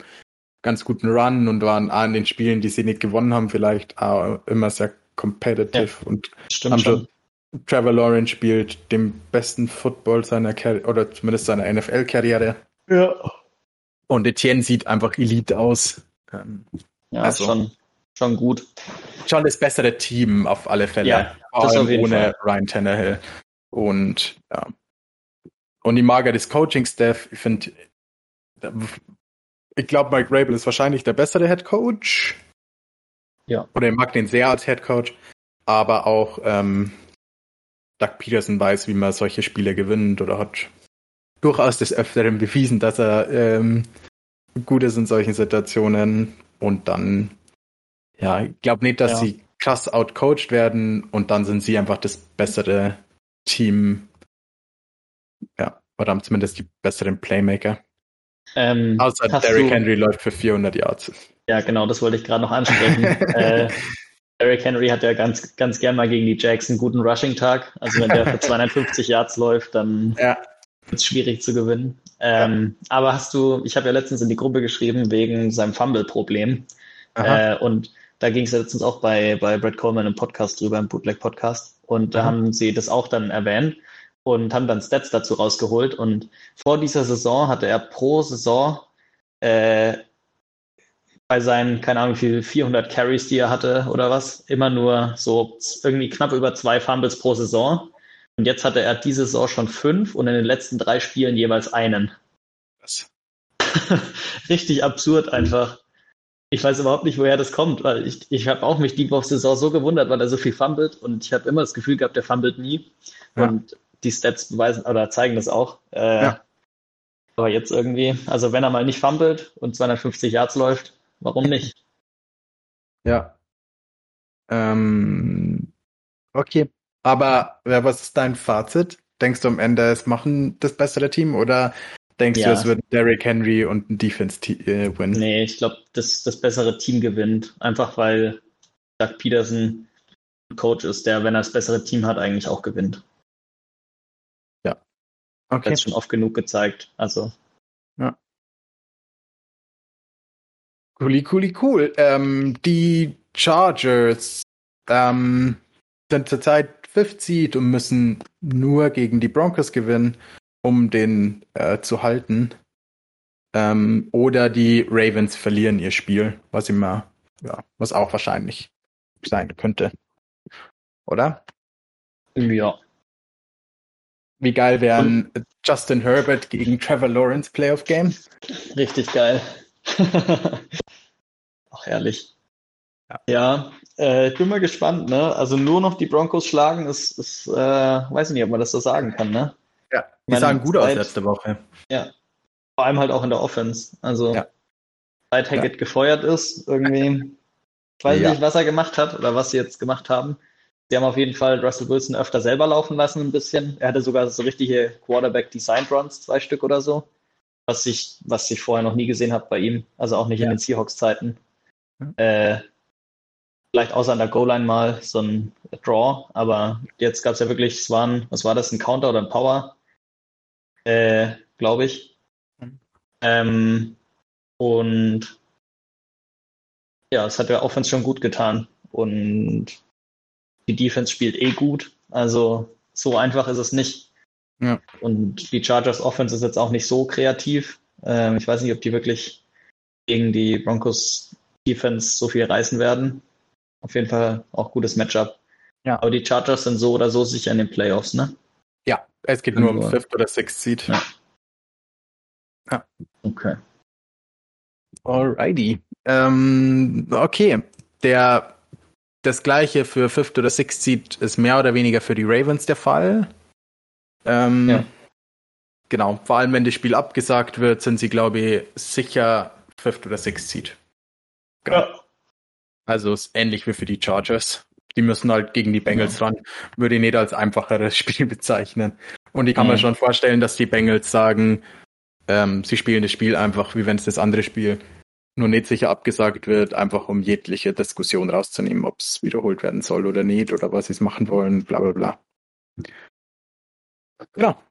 ganz guten Run und waren auch in den Spielen, die sie nicht gewonnen haben, vielleicht auch immer sehr competitive und Stimmt haben schon. Trevor Lawrence spielt den besten Football seiner Karriere oder zumindest seiner NFL-Karriere. Ja. Und Etienne sieht einfach elite aus. Ähm, Ja, Also. schon, schon gut. schon das bessere Team auf alle Fälle. Ja, Vor das allem auf jeden ohne Fall. Ryan Tannehill. Und ja. Und die Mager des Coaching-Staff, ich finde, ich glaube, Mike Rabel ist wahrscheinlich der bessere Head Coach. Ja. Oder ich mag den sehr als Head Coach. Aber auch ähm, Doug Peterson weiß, wie man solche Spiele gewinnt oder hat durchaus des Öfteren bewiesen, dass er ähm, gut ist in solchen Situationen. Und dann, ja, ich glaube nicht, dass ja. sie krass outcoached werden und dann sind sie einfach das bessere Team. Ja, oder haben zumindest die besseren Playmaker. Ähm, Außer Derrick Henry läuft für 400 Yards. Ja, genau, das wollte ich gerade noch ansprechen. äh, Derrick Henry hat ja ganz, ganz gern mal gegen die Jacks einen guten Rushing-Tag. Also wenn der für 250 Yards läuft, dann ja. wird es schwierig zu gewinnen. Ähm, ja. Aber hast du, ich habe ja letztens in die Gruppe geschrieben wegen seinem Fumble-Problem. Äh, und da ging es ja letztens auch bei, bei Brett Coleman im Podcast drüber, im Bootleg-Podcast. Und da haben sie das auch dann erwähnt und haben dann Stats dazu rausgeholt. Und vor dieser Saison hatte er pro Saison äh, bei seinen, keine Ahnung, wie viel, 400 Carries, die er hatte oder was, immer nur so irgendwie knapp über zwei Fumbles pro Saison. Und jetzt hatte er diese Saison schon fünf und in den letzten drei Spielen jeweils einen. Was? Richtig absurd einfach. Ich weiß überhaupt nicht, woher das kommt, weil ich, ich habe auch mich die Saison so gewundert, weil er so viel fummelt und ich habe immer das Gefühl gehabt, der fummelt nie. Ja. Und die Stats beweisen oder zeigen das auch. Äh, ja. Aber jetzt irgendwie, also wenn er mal nicht fummelt und 250 Yards läuft, warum nicht? Ja. Ähm, okay. Aber ja, was ist dein Fazit? Denkst du am Ende, es machen das bessere Team oder denkst ja. du, es wird Derrick Henry und ein Defense äh, win? Nee, ich glaube, das, das bessere Team gewinnt. Einfach weil Doug Peterson ein Coach ist, der, wenn er das bessere Team hat, eigentlich auch gewinnt. Okay. Hat schon oft genug gezeigt. Also. Cool, cool, cool. Ähm, die Chargers ähm, sind zurzeit 50 und müssen nur gegen die Broncos gewinnen, um den äh, zu halten. Ähm, oder die Ravens verlieren ihr Spiel, was immer, ja, was auch wahrscheinlich sein könnte. Oder? Ja. Wie geil wären Justin Herbert gegen Trevor Lawrence Playoff Game? Richtig geil. Ach, herrlich. Ja, äh, ich bin mal gespannt, ne? Also nur noch die Broncos schlagen, ist, ist äh, weiß ich nicht, ob man das so sagen kann, ne? Ja, die sahen gut aus letzte Woche. Ja. Vor allem halt auch in der Offense. Also ja. seit Hackett ja. gefeuert ist, irgendwie, ich weiß ja. nicht, was er gemacht hat oder was sie jetzt gemacht haben. Sie haben auf jeden Fall Russell Wilson öfter selber laufen lassen, ein bisschen. Er hatte sogar so richtige Quarterback-Designed Runs, zwei Stück oder so. Was ich, was ich vorher noch nie gesehen habe bei ihm. Also auch nicht ja. in den Seahawks-Zeiten. Mhm. Äh, vielleicht außer an der Goal-Line mal so ein Draw, aber jetzt gab es ja wirklich, es waren, was war das, ein Counter oder ein Power? Äh, Glaube ich. Mhm. Ähm, und ja, es hat der Offense schon gut getan. Und die Defense spielt eh gut. Also so einfach ist es nicht. Ja. Und die Chargers Offense ist jetzt auch nicht so kreativ. Ähm, ich weiß nicht, ob die wirklich gegen die Broncos Defense so viel reißen werden. Auf jeden Fall auch gutes Matchup. Ja. Aber die Chargers sind so oder so sicher in den Playoffs, ne? Ja, es geht nur um Fifth oder Sixth Seed. Ja. ja. Okay. Alrighty. Ähm, okay. Der das gleiche für Fifth oder Sixth Seed ist mehr oder weniger für die Ravens der Fall. Ähm, ja. Genau, vor allem wenn das Spiel abgesagt wird, sind sie, glaube ich, sicher Fifth oder Sixth Seed. Genau. Ja. Also ist ähnlich wie für die Chargers. Die müssen halt gegen die Bengals ja. ran. Würde ich nicht als einfacheres Spiel bezeichnen. Und ich kann mhm. mir schon vorstellen, dass die Bengals sagen, ähm, sie spielen das Spiel einfach, wie wenn es das andere Spiel nur nicht sicher abgesagt wird, einfach um jegliche Diskussion rauszunehmen, ob es wiederholt werden soll oder nicht oder was sie es machen wollen, bla bla bla. Genau.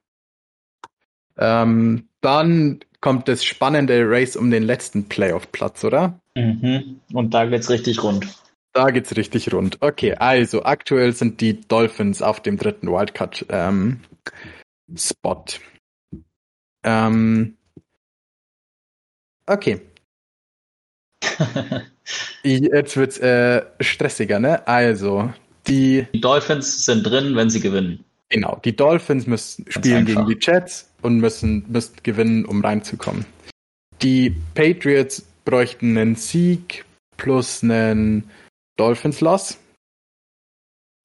Ähm, dann kommt das spannende Race um den letzten Playoff-Platz, oder? Mhm. Und da geht's richtig rund. Da geht's richtig rund. Okay, also aktuell sind die Dolphins auf dem dritten Wildcard-Spot. Ähm, ähm, okay, Jetzt wird's äh, stressiger, ne? Also, die, die Dolphins sind drin, wenn sie gewinnen. Genau, die Dolphins müssen spielen gegen die Jets und müssen, müssen gewinnen, um reinzukommen. Die Patriots bräuchten einen Sieg plus einen Dolphins-Loss.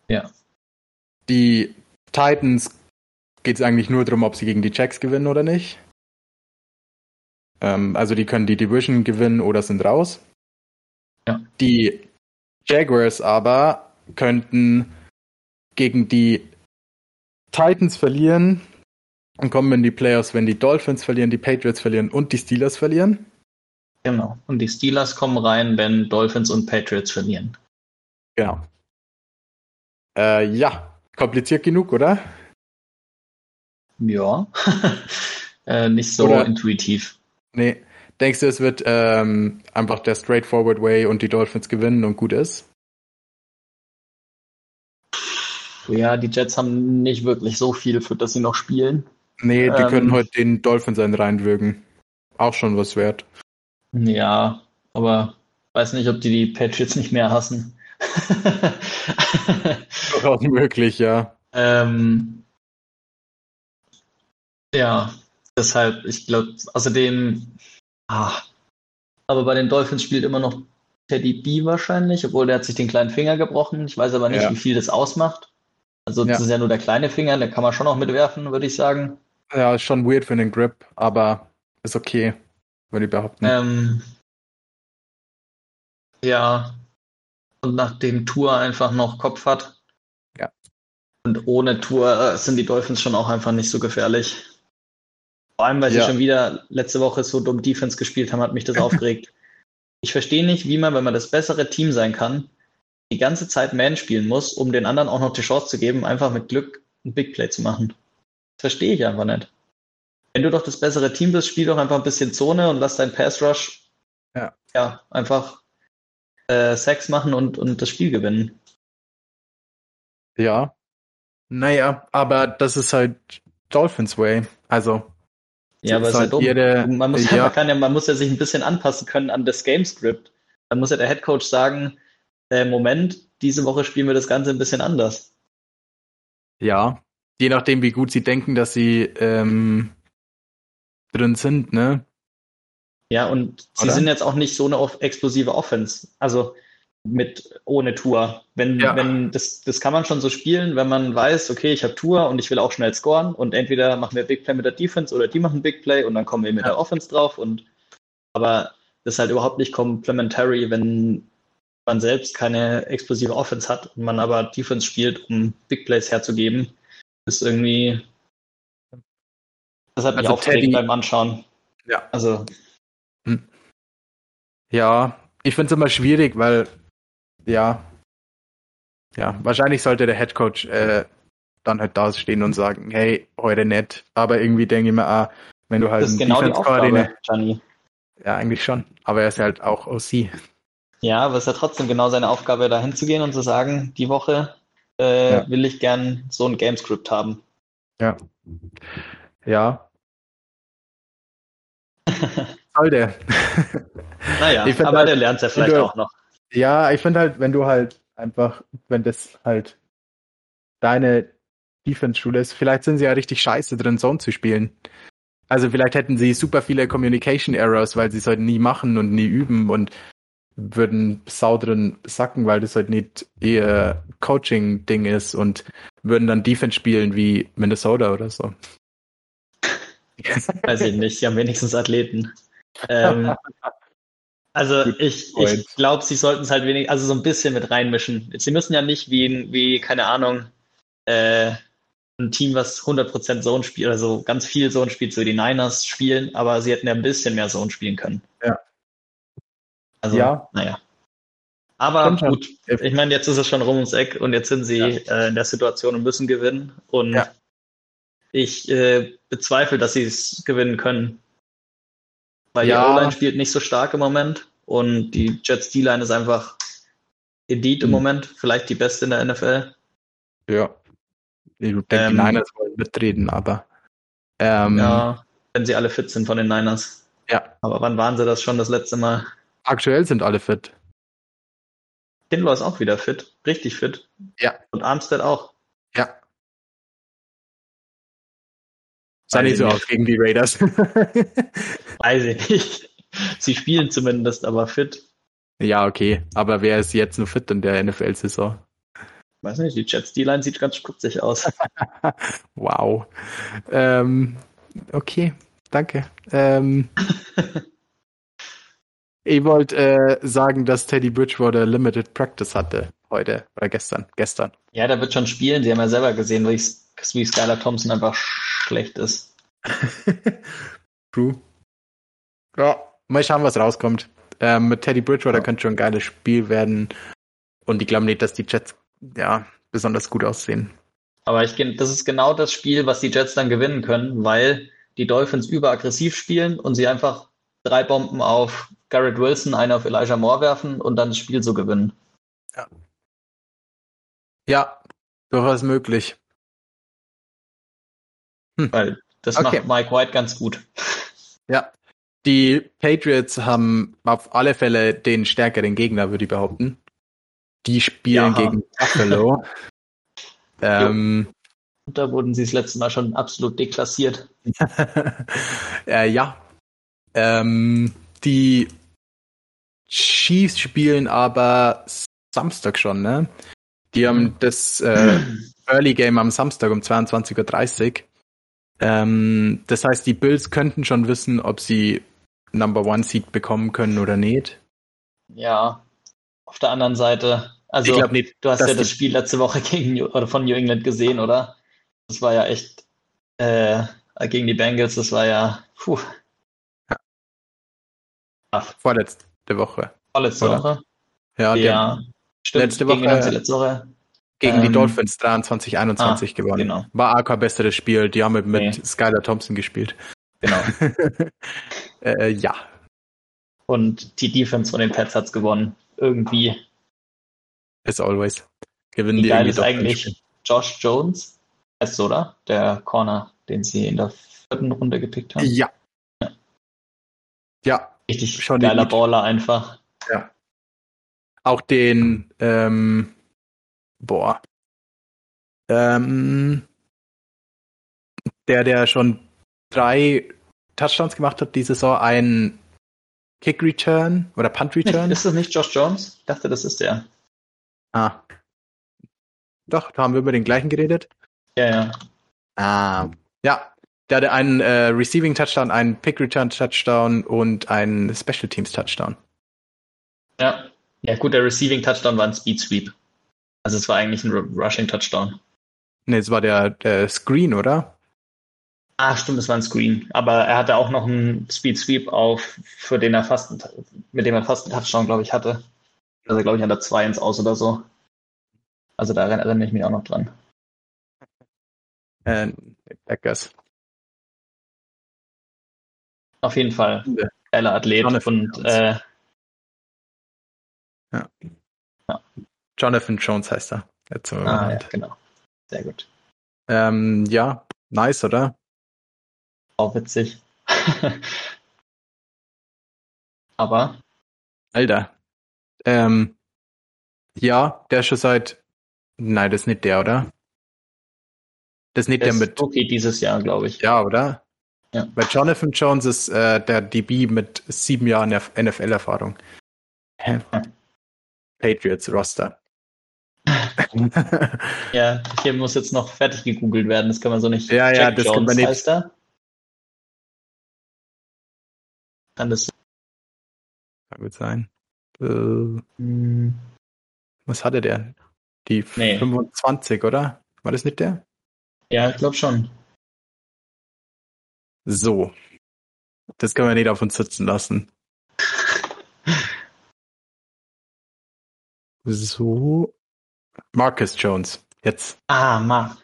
Ja. Die Titans geht es eigentlich nur darum, ob sie gegen die Jacks gewinnen oder nicht. Ähm, also die können die Division gewinnen oder sind raus. Ja. Die Jaguars aber könnten gegen die Titans verlieren und kommen in die Playoffs, wenn die Dolphins verlieren, die Patriots verlieren und die Steelers verlieren. Genau. Und die Steelers kommen rein, wenn Dolphins und Patriots verlieren. Genau. Äh, ja, kompliziert genug, oder? Ja. äh, nicht so Oder- intuitiv. Nee. Denkst du, es wird ähm, einfach der straightforward way und die Dolphins gewinnen und gut ist? Ja, die Jets haben nicht wirklich so viel, für das sie noch spielen. Nee, die Ähm. können heute den Dolphins einen reinwürgen. Auch schon was wert. Ja, aber weiß nicht, ob die die Patriots nicht mehr hassen. Durchaus möglich, ja. ähm, ja, deshalb, ich glaube, außerdem, ah, aber bei den Dolphins spielt immer noch Teddy B wahrscheinlich, obwohl der hat sich den kleinen Finger gebrochen. Ich weiß aber nicht, Ja. wie viel das ausmacht. Also das Ja. ist ja nur der kleine Finger, den kann man schon noch mitwerfen, würde ich sagen. Ja, ist schon weird für den Grip, aber ist okay, würde ich behaupten. Ähm, ja. Und nachdem Tour einfach noch Kopf hat. Ja. Und ohne Tour äh, sind die Dolphins schon auch einfach nicht so gefährlich. Vor allem, weil sie Ja. schon wieder letzte Woche so dumm Defense gespielt haben, hat mich das aufgeregt. Ich verstehe nicht, wie man, wenn man das bessere Team sein kann, die ganze Zeit Man spielen muss, um den anderen auch noch die Chance zu geben, einfach mit Glück ein Big Play zu machen. Das verstehe ich einfach nicht. Wenn du doch das bessere Team bist, spiel doch einfach ein bisschen Zone und lass deinen Pass Rush Ja. ja, einfach äh, Sex machen und, und das Spiel gewinnen. Ja. Naja, aber das ist halt Dolphins Way. Also, Ja, aber ist halt dumm. jede- man, muss ja. man, kann ja, man muss ja sich ein bisschen anpassen können an das Game Script. Dann muss ja der Head Coach sagen, äh, Moment, diese Woche spielen wir das Ganze ein bisschen anders. ja. Je nachdem, wie gut sie denken, dass sie ähm, drin sind, ne? Ja, und sie Oder? sind jetzt auch nicht so eine explosive Offense. Also mit ohne Tour. Wenn, Ja. wenn das, das kann man schon so spielen, wenn man weiß, okay, ich habe Tour und ich will auch schnell scoren und entweder machen wir Big Play mit der Defense oder die machen Big Play und dann kommen wir mit Ja. der Offense drauf und aber das ist halt überhaupt nicht complementary, wenn man selbst keine explosive Offense hat und man aber Defense spielt, um Big Plays herzugeben, ist irgendwie das hat mich Also aufgeregt Teddy- beim Anschauen. Ja. Also Ja, ich finde es immer schwierig, weil, ja, ja, wahrscheinlich sollte der Head Coach äh, dann halt da stehen und sagen, hey, heute nett. Aber irgendwie denke ich mir, ah, wenn du halt Das ist einen genau die Aufgabe. Ja, eigentlich schon. Aber er ist halt auch OC. Ja, aber es ist ja trotzdem genau seine Aufgabe, da hinzugehen und zu sagen, die Woche äh, Ja. will ich gern so ein Gamescript haben. Ja. Ja. Soll der. Naja, Ich aber halt, der lernt ja vielleicht du- auch noch. Ja, ich finde halt, wenn du halt einfach, wenn das halt deine Defense-Schule ist, vielleicht sind sie ja richtig scheiße drin, Zone zu spielen. Also vielleicht hätten sie super viele Communication Errors, weil sie es halt nie machen und nie üben und würden sau drin sacken, weil das halt nicht ihr Coaching-Ding ist und würden dann Defense spielen wie Minnesota oder so. Weiß ich nicht, sie haben wenigstens Athleten. Ähm, also Good ich, point. ich glaube, sie sollten es halt wenig, also so ein bisschen mit reinmischen. Sie müssen ja nicht wie, wie keine Ahnung, äh, ein Team, was 100% Zone spielt, also ganz viel Zone spielt, so wie die Niners spielen, aber sie hätten ja ein bisschen mehr Zone spielen können. Ja. Also, Ja. naja. Aber gut, ich meine, jetzt ist es schon rum ums Eck und jetzt sind sie Ja. äh, in der Situation und müssen gewinnen. Und Ja. ich äh, bezweifle, dass sie es gewinnen können. Weil Ja. die O-Line spielt nicht so stark im Moment und die Jets D-Line ist einfach Elite im Hm. Moment, vielleicht die beste in der NFL. Ja. Ich denke, Ähm, die Niners wollen mitreden, aber ähm, Ja, wenn sie alle fit sind von den Niners. ja. Aber wann waren sie das schon das letzte Mal? Aktuell sind alle fit. Kinlaw ist auch wieder fit, richtig fit. Ja. Und Armstead auch. Ja. Sah nicht ich so aus gegen die Raiders. Weiß ich nicht. Sie spielen zumindest, aber fit. ja, okay. Aber wer ist jetzt nur fit in der NFL-Saison? weiß nicht, die Jets D-Line sieht ganz spritzig aus. wow. Ähm, okay, danke. Ähm, ich wollte äh, sagen, dass Teddy Bridgewater Limited Practice hatte heute oder gestern. Gestern. Ja, der wird schon spielen. Sie haben ja selber gesehen, wie, wie Skylar Thompson einfach schlecht ist. True. Ja, mal schauen, was rauskommt. Ähm, mit Teddy Bridgewater ja. könnte schon ein geiles Spiel werden. Und ich glaube nicht, dass die Jets ja besonders gut aussehen. Aber ich das ist genau das Spiel, was die Jets dann gewinnen können, weil die Dolphins überaggressiv spielen und sie einfach drei Bomben auf Garrett Wilson, eine auf Elijah Moore werfen und dann das Spiel so gewinnen. Ja. Ja, durchaus möglich. Hm. Weil das okay. macht Mike White ganz gut. Ja. Die Patriots haben auf alle Fälle den stärkeren Gegner, würde ich behaupten. Die spielen ja. gegen Buffalo. ähm, da wurden sie das letzte Mal schon absolut deklassiert. äh, ja. Ähm, die Chiefs spielen aber Samstag schon, ne? Die haben mhm. das äh, Early Game am Samstag um 22.30 Uhr. Ähm, das heißt, die Bills könnten schon wissen, ob sie Number One Seed bekommen können oder nicht. Ja, auf der anderen Seite, also ich nicht, du hast ja das Spiel letzte Woche gegen oder von New England gesehen, oder? Das war ja echt äh, gegen die Bengals, das war ja puh. Ach. Vorletzte Woche. Vorletzte oder? Woche? Ja, ja. Stimmt, letzte Woche. Letzte Woche gegen ähm, die Dolphins 23, 21 ah, gewonnen. Genau. War AK besseres Spiel. Die haben mit, mit okay. Skylar Thompson gespielt. Genau. äh, ja. Und die Defense von den Pets hat's gewonnen. Irgendwie. As always. Gewinnen Wie die geil ist eigentlich Josh Jones? Ist oder? Der Corner, den sie in der vierten Runde gepickt haben. Ja. Ja. Richtig schon geiler Baller einfach. Ja. Auch den, ähm, boah. Ähm, der, der schon drei Touchdowns gemacht hat diese Saison, ein Kick Return oder Punt Return. Ist das nicht Josh Jones? Ich dachte, das ist der. Ah. Doch, da haben wir über den gleichen geredet. Ja, ja. Ah. Ja. Der hatte einen äh, Receiving Touchdown, einen Pick Return Touchdown und einen Special Teams Touchdown. Ja. Ja, gut, der Receiving Touchdown war ein Speed Sweep. Also es war eigentlich ein Rushing Touchdown. Ne, es war der, der Screen, oder? Ah, stimmt, es war ein Screen. Aber er hatte auch noch einen Speed Sweep auf, für den er fast, mit dem er fast einen Touchdown, glaube ich, hatte. Also, glaube ich, an der 2 ins Aus oder so. Also, da erinnere ich mich auch noch dran. Äh, Packers. Auf jeden Fall. Geiler Athlet Jonathan und, äh, ja. ja. Jonathan Jones heißt er. Jetzt ah, ja, genau. Sehr gut. Ähm, ja, nice, oder? Auch witzig. Aber. Alter. Ähm, ja, der ist schon seit. Nein, das ist nicht der, oder? Das ist nicht der, der mit. Okay, dieses Jahr, glaube ich. Ja, oder? Ja. Weil Jonathan Jones ist äh, der DB mit sieben Jahren NFL-Erfahrung. Hä? Patriots Roster. ja, hier muss jetzt noch fertig gegoogelt werden, das kann man so nicht. Ja, Jack ja, das Jones kann man nicht. Heißt er? Kann das. Kann gut sein. Äh, hm. Was hatte der? Die nee. 25, oder? War das nicht der? Ja, ich glaube schon. So. Das können wir nicht auf uns sitzen lassen. so. Marcus Jones. Jetzt. Ah, Mark.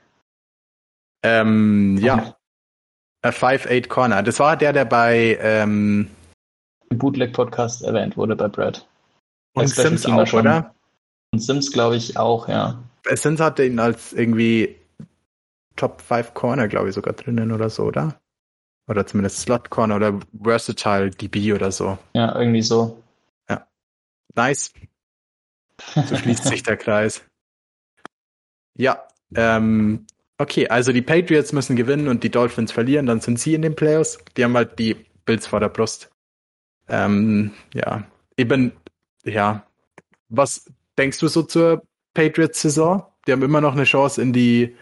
Ähm, ja. A 5-8 Corner. Das war der, der bei ähm, im Bootleg-Podcast erwähnt wurde bei Brad. Und Sims auch, schon. oder? Und Sims, glaube ich, auch, ja. Sims hatte ihn als irgendwie Top 5 Corner, glaube ich, sogar drinnen oder so, oder? Oder zumindest Slot Corner oder Versatile DB oder so. Ja, irgendwie so. Ja. Nice. So schließt sich der Kreis. Ja, ähm, okay, also die Patriots müssen gewinnen und die Dolphins verlieren, dann sind sie in den Playoffs. Die haben halt die Bills vor der Brust. Ähm, ja, eben, ja. Was denkst du so zur Patriots-Saison? die haben immer noch eine Chance in die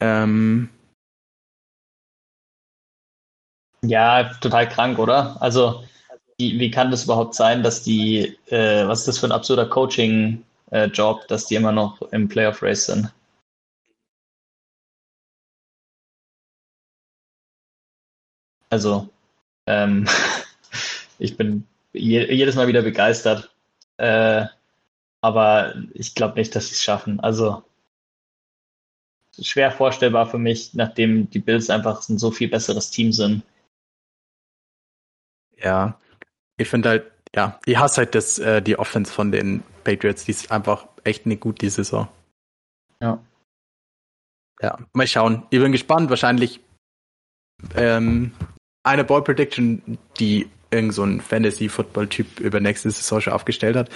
ähm, Ja, total krank, oder? Also, wie, wie kann das überhaupt sein, dass die, äh, was ist das für ein absurder Coaching-Job, äh, dass die immer noch im Playoff-Race sind? Also, ähm, ich bin je, jedes Mal wieder begeistert. Äh, aber ich glaube nicht, dass sie es schaffen. Also schwer vorstellbar für mich, nachdem die Bills einfach ein so viel besseres Team sind. Ja, ich finde halt, ja, ich hasse halt das, äh, die Offense von den Patriots, die ist einfach echt nicht gut die Saison. Ja. Ja, mal schauen. Ich bin gespannt, wahrscheinlich ähm, eine Ball Prediction, die irgend so ein Fantasy-Football-Typ über nächste Saison schon aufgestellt hat,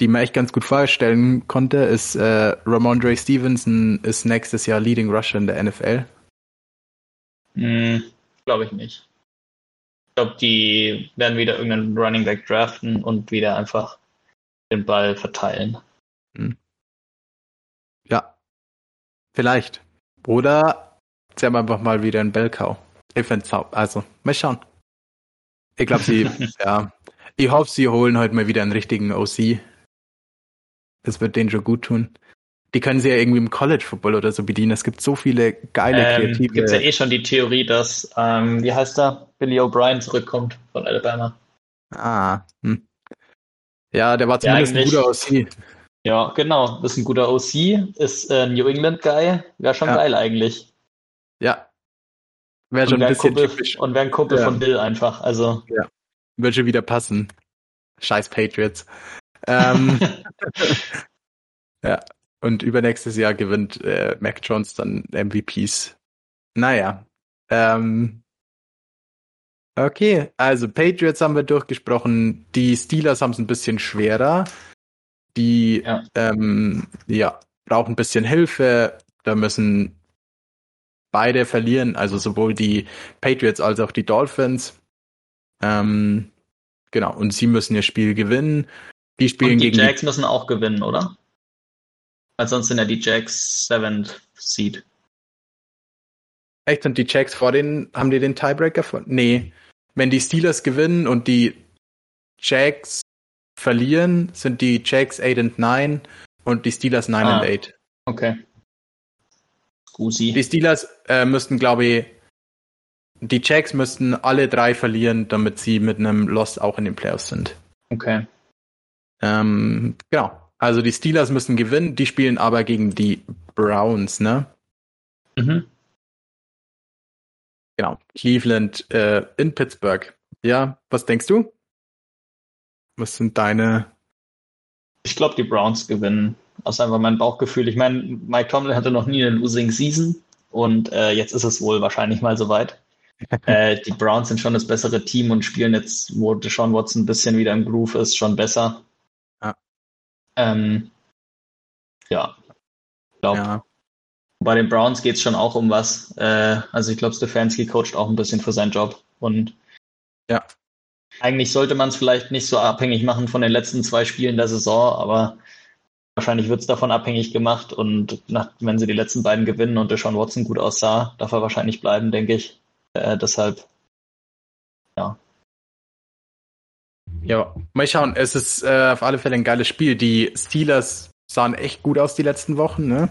die man echt ganz gut vorstellen konnte, ist äh, Ramondre Stevenson ist nächstes Jahr Leading Rusher in der NFL. Hm, Glaube ich nicht. Ich glaube, die werden wieder irgendeinen Running Back draften und wieder einfach den Ball verteilen. Hm. Ja, vielleicht. Oder sie haben einfach mal wieder einen Bellcow. Ich finde also, mal schauen. Ich glaube, sie, ja, ich hoffe, sie holen heute mal wieder einen richtigen OC. Das wird denen schon gut tun. Die können sie ja irgendwie im College Football oder so bedienen. Es gibt so viele geile ähm, kreative. Gibt ja eh schon die Theorie, dass ähm, wie heißt er, Billy O'Brien zurückkommt von Alabama. Ah. Hm. Ja, der war zumindest ja, ein guter OC. Ja, genau. Ist ein guter OC. Ist äh, New England Guy. Wäre schon ja. geil eigentlich. Ja, Wäre schon ein bisschen Kumpel, typisch. Und wäre ein Kumpel ja. von Bill einfach. Also. Ja. Würde schon wieder passen. Scheiß Patriots. Ähm, ja. Und übernächstes Jahr gewinnt äh, Mac Jones dann MVPs. Naja. Ähm, okay, also Patriots haben wir durchgesprochen. Die Steelers haben es ein bisschen schwerer. Die ja. Ähm, ja, brauchen ein bisschen Hilfe. Da müssen beide verlieren, also sowohl die Patriots als auch die Dolphins. Ähm, genau, und sie müssen ihr Spiel gewinnen. Die spielen und die gegen Jacks müssen auch gewinnen, oder? Weil sonst sind ja die Jacks Seventh Seed. Echt? Und die Jacks vor den, haben die den Tiebreaker vor? Nee. Wenn die Steelers gewinnen und die Jacks verlieren, sind die Jacks 8 and 9 und die Steelers 9 ah, and 8. Okay. Scusi. Die Steelers äh, müssten, glaube ich, die Jacks müssten alle drei verlieren, damit sie mit einem Loss auch in den Playoffs sind. Okay. Ähm, genau. Also die Steelers müssen gewinnen, die spielen aber gegen die Browns, ne? Mhm. Genau. Cleveland äh, in Pittsburgh. Ja, was denkst du? Was sind deine? Ich glaube, die Browns gewinnen aus einfach mein Bauchgefühl. Ich meine, Mike Tomlin hatte noch nie eine Losing Season und äh, jetzt ist es wohl wahrscheinlich mal soweit. äh, die Browns sind schon das bessere Team und spielen jetzt, wo Deshaun Watson ein bisschen wieder im Groove ist, schon besser. Ja. Ähm, ja. Ich glaube, ja. bei den Browns geht es schon auch um was. Äh, also ich glaube, Stefanski coacht auch ein bisschen für seinen Job und ja. Eigentlich sollte man es vielleicht nicht so abhängig machen von den letzten zwei Spielen der Saison, aber Wahrscheinlich wird es davon abhängig gemacht und nach, wenn sie die letzten beiden gewinnen und der Sean Watson gut aussah, darf er wahrscheinlich bleiben, denke ich. Äh, deshalb, Ja, mal schauen. Es ist äh, auf alle Fälle ein geiles Spiel. Die Steelers sahen echt gut aus die letzten Wochen, ne?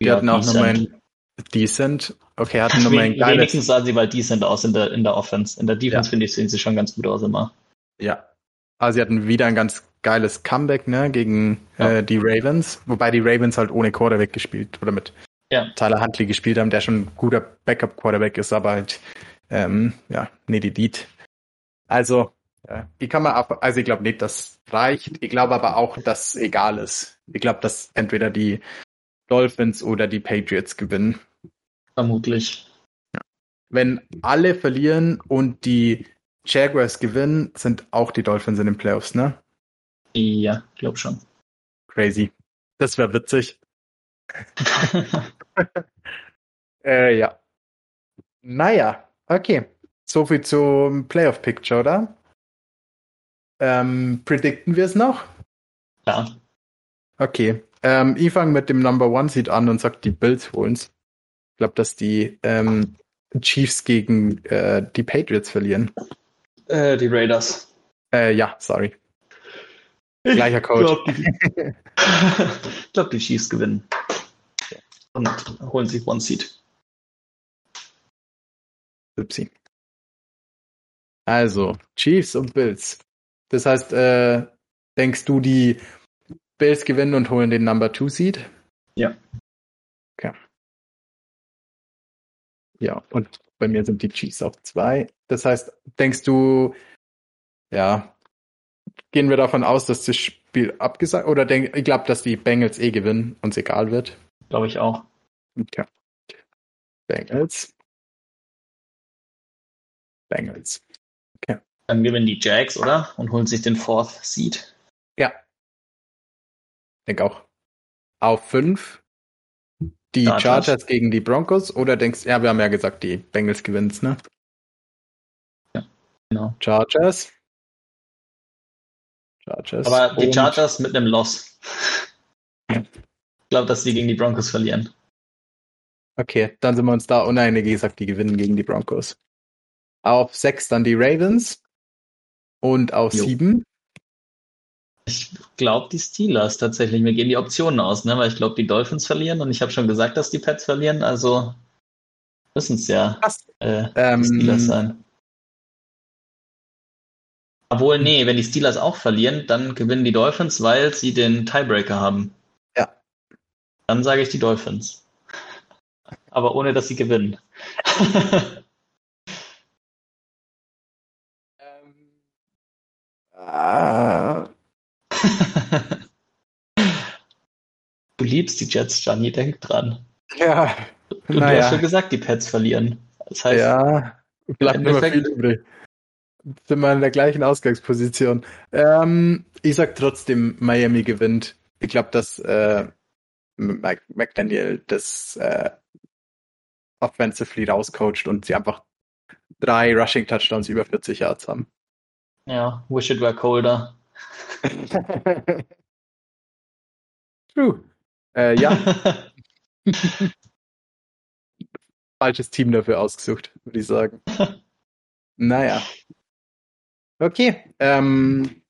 Die ja, hatten auch nochmal ein Decent. Okay, hatten nochmal ein geiles. Wenigstens sahen sie mal decent aus in der, in der Offense. In der Defense, ja. finde ich, sehen sie schon ganz gut aus immer. Ja. Also sie hatten wieder ein ganz geiles Comeback, ne, gegen ja. äh, die Ravens, wobei die Ravens halt ohne Quarterback gespielt oder mit ja. Tyler Huntley gespielt haben, der schon ein guter Backup-Quarterback ist, aber halt, ähm, ja, nee, die Lied. Also, ja, ich kann mal ab, also ich glaube nicht, das reicht. Ich glaube aber auch, dass egal ist. Ich glaube, dass entweder die Dolphins oder die Patriots gewinnen. Vermutlich. Ja. Wenn alle verlieren und die Jaguars gewinnen, sind auch die Dolphins in den Playoffs, ne? Ja, glaub schon. Crazy. Das wäre witzig. äh, ja. Naja, okay. Soviel zum Playoff Picture, oder? Ähm, predikten wir es noch? Ja. Okay. Ähm, ich fange mit dem Number One Seed an und sag, die Bills holen's. Ich glaube, dass die ähm, Chiefs gegen äh, die Patriots verlieren. Äh, die Raiders. Äh, ja, sorry. Gleicher Coach. Ich glaube, die, glaub, die Chiefs gewinnen. Und holen sich One Seed. Upsi. Also, Chiefs und Bills. Das heißt, äh, denkst du, die Bills gewinnen und holen den Number Two Seed? Ja. Okay. Ja, und bei mir sind die Chiefs auf zwei. Das heißt, denkst du, ja, gehen wir davon aus, dass das Spiel abgesagt oder denk, ich glaube, dass die Bengals eh gewinnen und es egal wird? Glaube ich auch. Okay. Bengals. Bengals. Dann gewinnen die Jags, oder? Und holen sich den Fourth Seed. Ja. Denk auch. Auf fünf. Die Chargers. Chargers gegen die Broncos oder denkst, ja, wir haben ja gesagt, die Bengals gewinnt's, ne? Genau. Chargers. Chargers. Aber die Chargers mit einem Loss. Ja. Ich glaube, dass die gegen die Broncos verlieren. Okay, dann sind wir uns da uneinig gesagt, die gewinnen gegen die Broncos. Auf sechs dann die Ravens. Und auf Jo. sieben. Ich glaube die Steelers tatsächlich. Mir gehen die Optionen aus, ne? weil ich glaube, die Dolphins verlieren und ich habe schon gesagt, dass die Pets verlieren, also müssen es ja äh, Ähm, die Steelers sein. Obwohl, nee, wenn die Steelers auch verlieren, dann gewinnen die Dolphins, weil sie den Tiebreaker haben. Ja. Dann sage ich die Dolphins. Aber ohne, dass sie gewinnen. ah, du liebst die Jets, Gianni, denk dran. ja, du hast naja. schon gesagt, die Pets verlieren. Das heißt, Ja, bleibt im nicht mehr viel übrig. Sind wir in der gleichen Ausgangsposition. Ähm, ich sag trotzdem, Miami gewinnt. Ich glaube, dass äh, Mike McDaniel das äh, offensively rauscoacht und sie einfach drei Rushing Touchdowns über 40 Yards haben. Ja, wish it were colder. True. Äh, ja, falsches Team dafür ausgesucht, würde ich sagen. naja. Okay. Ähm,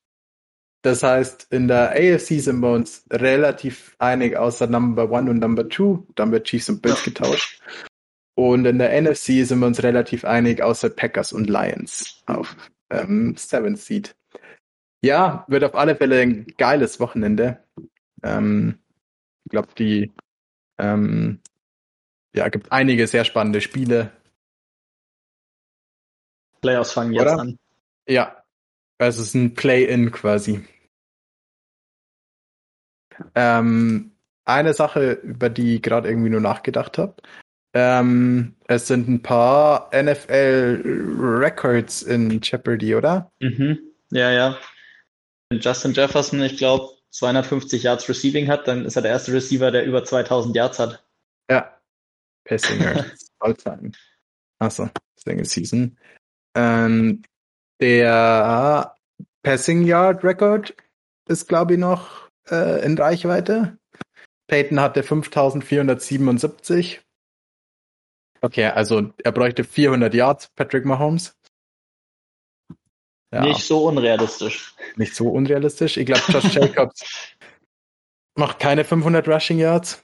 das heißt, in der AFC sind wir uns relativ einig, außer Number One und Number Two. Dann wird Chiefs und Bills getauscht. Und in der NFC sind wir uns relativ einig, außer Packers und Lions auf ähm, Seventh Seed. Ja, wird auf alle Fälle ein geiles Wochenende. Ähm, ich glaube, die ähm, ja, gibt einige sehr spannende Spiele. Playoffs fangen jetzt Oder? an. Ja, es ist ein Play-in quasi. Ähm, eine Sache, über die ich gerade irgendwie nur nachgedacht habe. Ähm, es sind ein paar NFL-Records in Jeopardy, oder? Mhm. Ja, ja. Wenn Justin Jefferson, ich glaube, 250 Yards Receiving hat, dann ist er der erste Receiver, der über 2000 Yards hat. Ja. Passinger. All time. Achso, Single Season. Ähm, der Passing Yard Record ist, glaube ich, noch äh, in Reichweite. Peyton hatte 5477. Okay, also er bräuchte 400 Yards, Patrick Mahomes. Ja, Nicht nicht, so unrealistisch. so unrealistisch. Ich glaube, Josh Jacobs macht keine 500 Rushing Yards.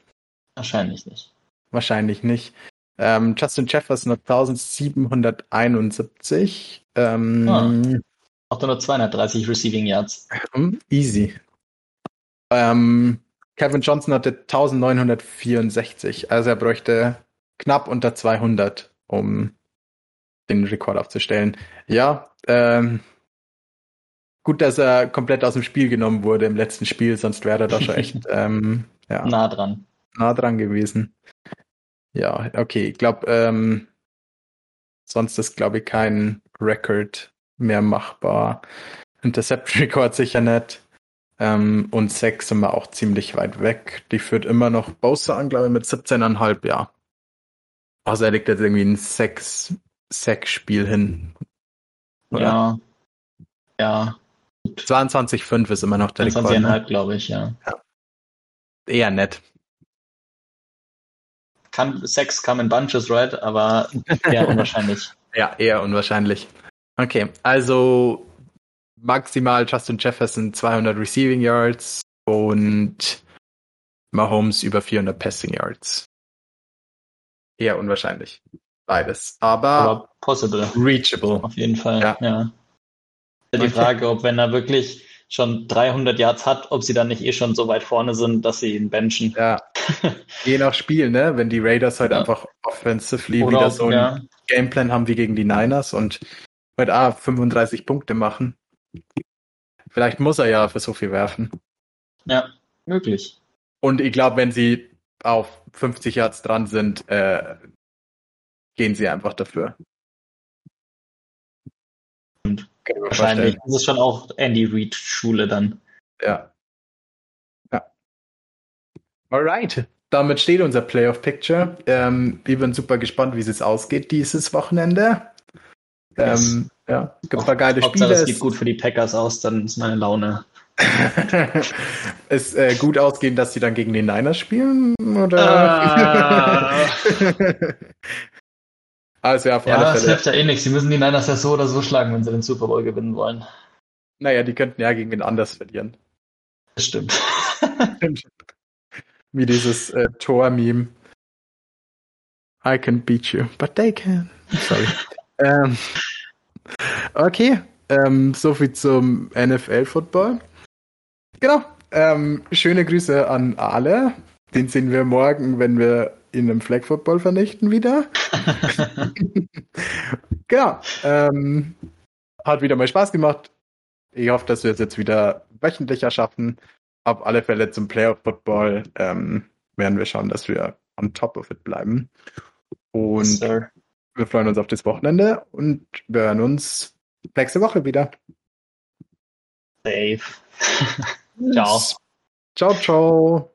Wahrscheinlich nicht. Wahrscheinlich nicht. Ähm, Justin Jefferson hat 1771. Ähm, Ah. Auch nur 230 Receiving Yards. hm, Easy. Ähm, Kevin Johnson hatte 1964. Also er bräuchte knapp unter 200, um den Rekord aufzustellen. Ja, ähm, gut, dass er komplett aus dem Spiel genommen wurde im letzten Spiel, sonst wäre er da schon echt ähm, ja, Nah dran. nah dran gewesen. Ja, okay. Ich glaube, ähm, sonst ist, glaube ich, kein Record mehr machbar. Intercept-Record sicher nicht. Ähm, und Sex sind wir auch ziemlich weit weg. Die führt immer noch Bosa an, glaube ich, mit 17,5, ja. Also er legt jetzt irgendwie ein Sex-Sex-Spiel hin. Oder? Ja. Ja. 22,5 ist immer noch der Rekord. Ne? 22,5, glaube ich, ja. eher nett. Kann, Sex come in bunches, right? Aber eher unwahrscheinlich. ja, eher unwahrscheinlich. Okay, also maximal Justin Jefferson 200 Receiving Yards und Mahomes über 400 Passing Yards. Eher unwahrscheinlich. Beides. Aber, Aber possible. Reachable. Auf jeden Fall, ja. ja. Die. Frage, ob wenn er wirklich schon 300 Yards hat, ob sie dann nicht eh schon so weit vorne sind, dass sie ihn benchen. Ja. Je nach Spiel, ne? Wenn die Raiders halt ja. einfach offensively Oder wieder so einen ja. Gameplan haben wie gegen die Niners und mit A 35 Punkte machen. Vielleicht muss er ja für so viel werfen. Ja, möglich. Und ich glaube, wenn sie auf 50 Yards dran sind, äh, gehen sie einfach dafür. Und wahrscheinlich. Das ist schon auch Andy Reid Schule dann. Ja. Ja. Alright. Damit steht unser Playoff Picture. Ähm, wir sind super gespannt, wie es ausgeht dieses Wochenende. Yes. Ähm, ja, gibt ein paar geile Spiele. Es sieht gut für die Packers aus, dann ist meine Laune. ist äh, gut ausgehen, dass sie dann gegen den Niners spielen? Oder? Ah. Also ja, auf ja, alle Fälle. das hilft ja eh nichts. Sie müssen die Niners ja so oder so schlagen, wenn sie den Super Bowl gewinnen wollen. Naja, die könnten ja gegen den anders verlieren. Das stimmt. Wie dieses äh, Tor-Meme. I can beat you, but they can. Sorry. ähm, okay, ähm, soviel zum NFL-Football. Genau. Ähm, schöne Grüße an alle. Den sehen wir morgen, wenn wir in einem Flag Football vernichten wieder. genau. Ähm, hat wieder mal Spaß gemacht. Ich hoffe, dass wir es jetzt wieder wöchentlicher schaffen. Auf alle Fälle zum Playoff Football ähm, werden wir schauen, dass wir on top of it bleiben. Und yes, wir freuen uns auf das Wochenende und wir hören uns nächste Woche wieder. Safe. ciao. Ciao, ciao.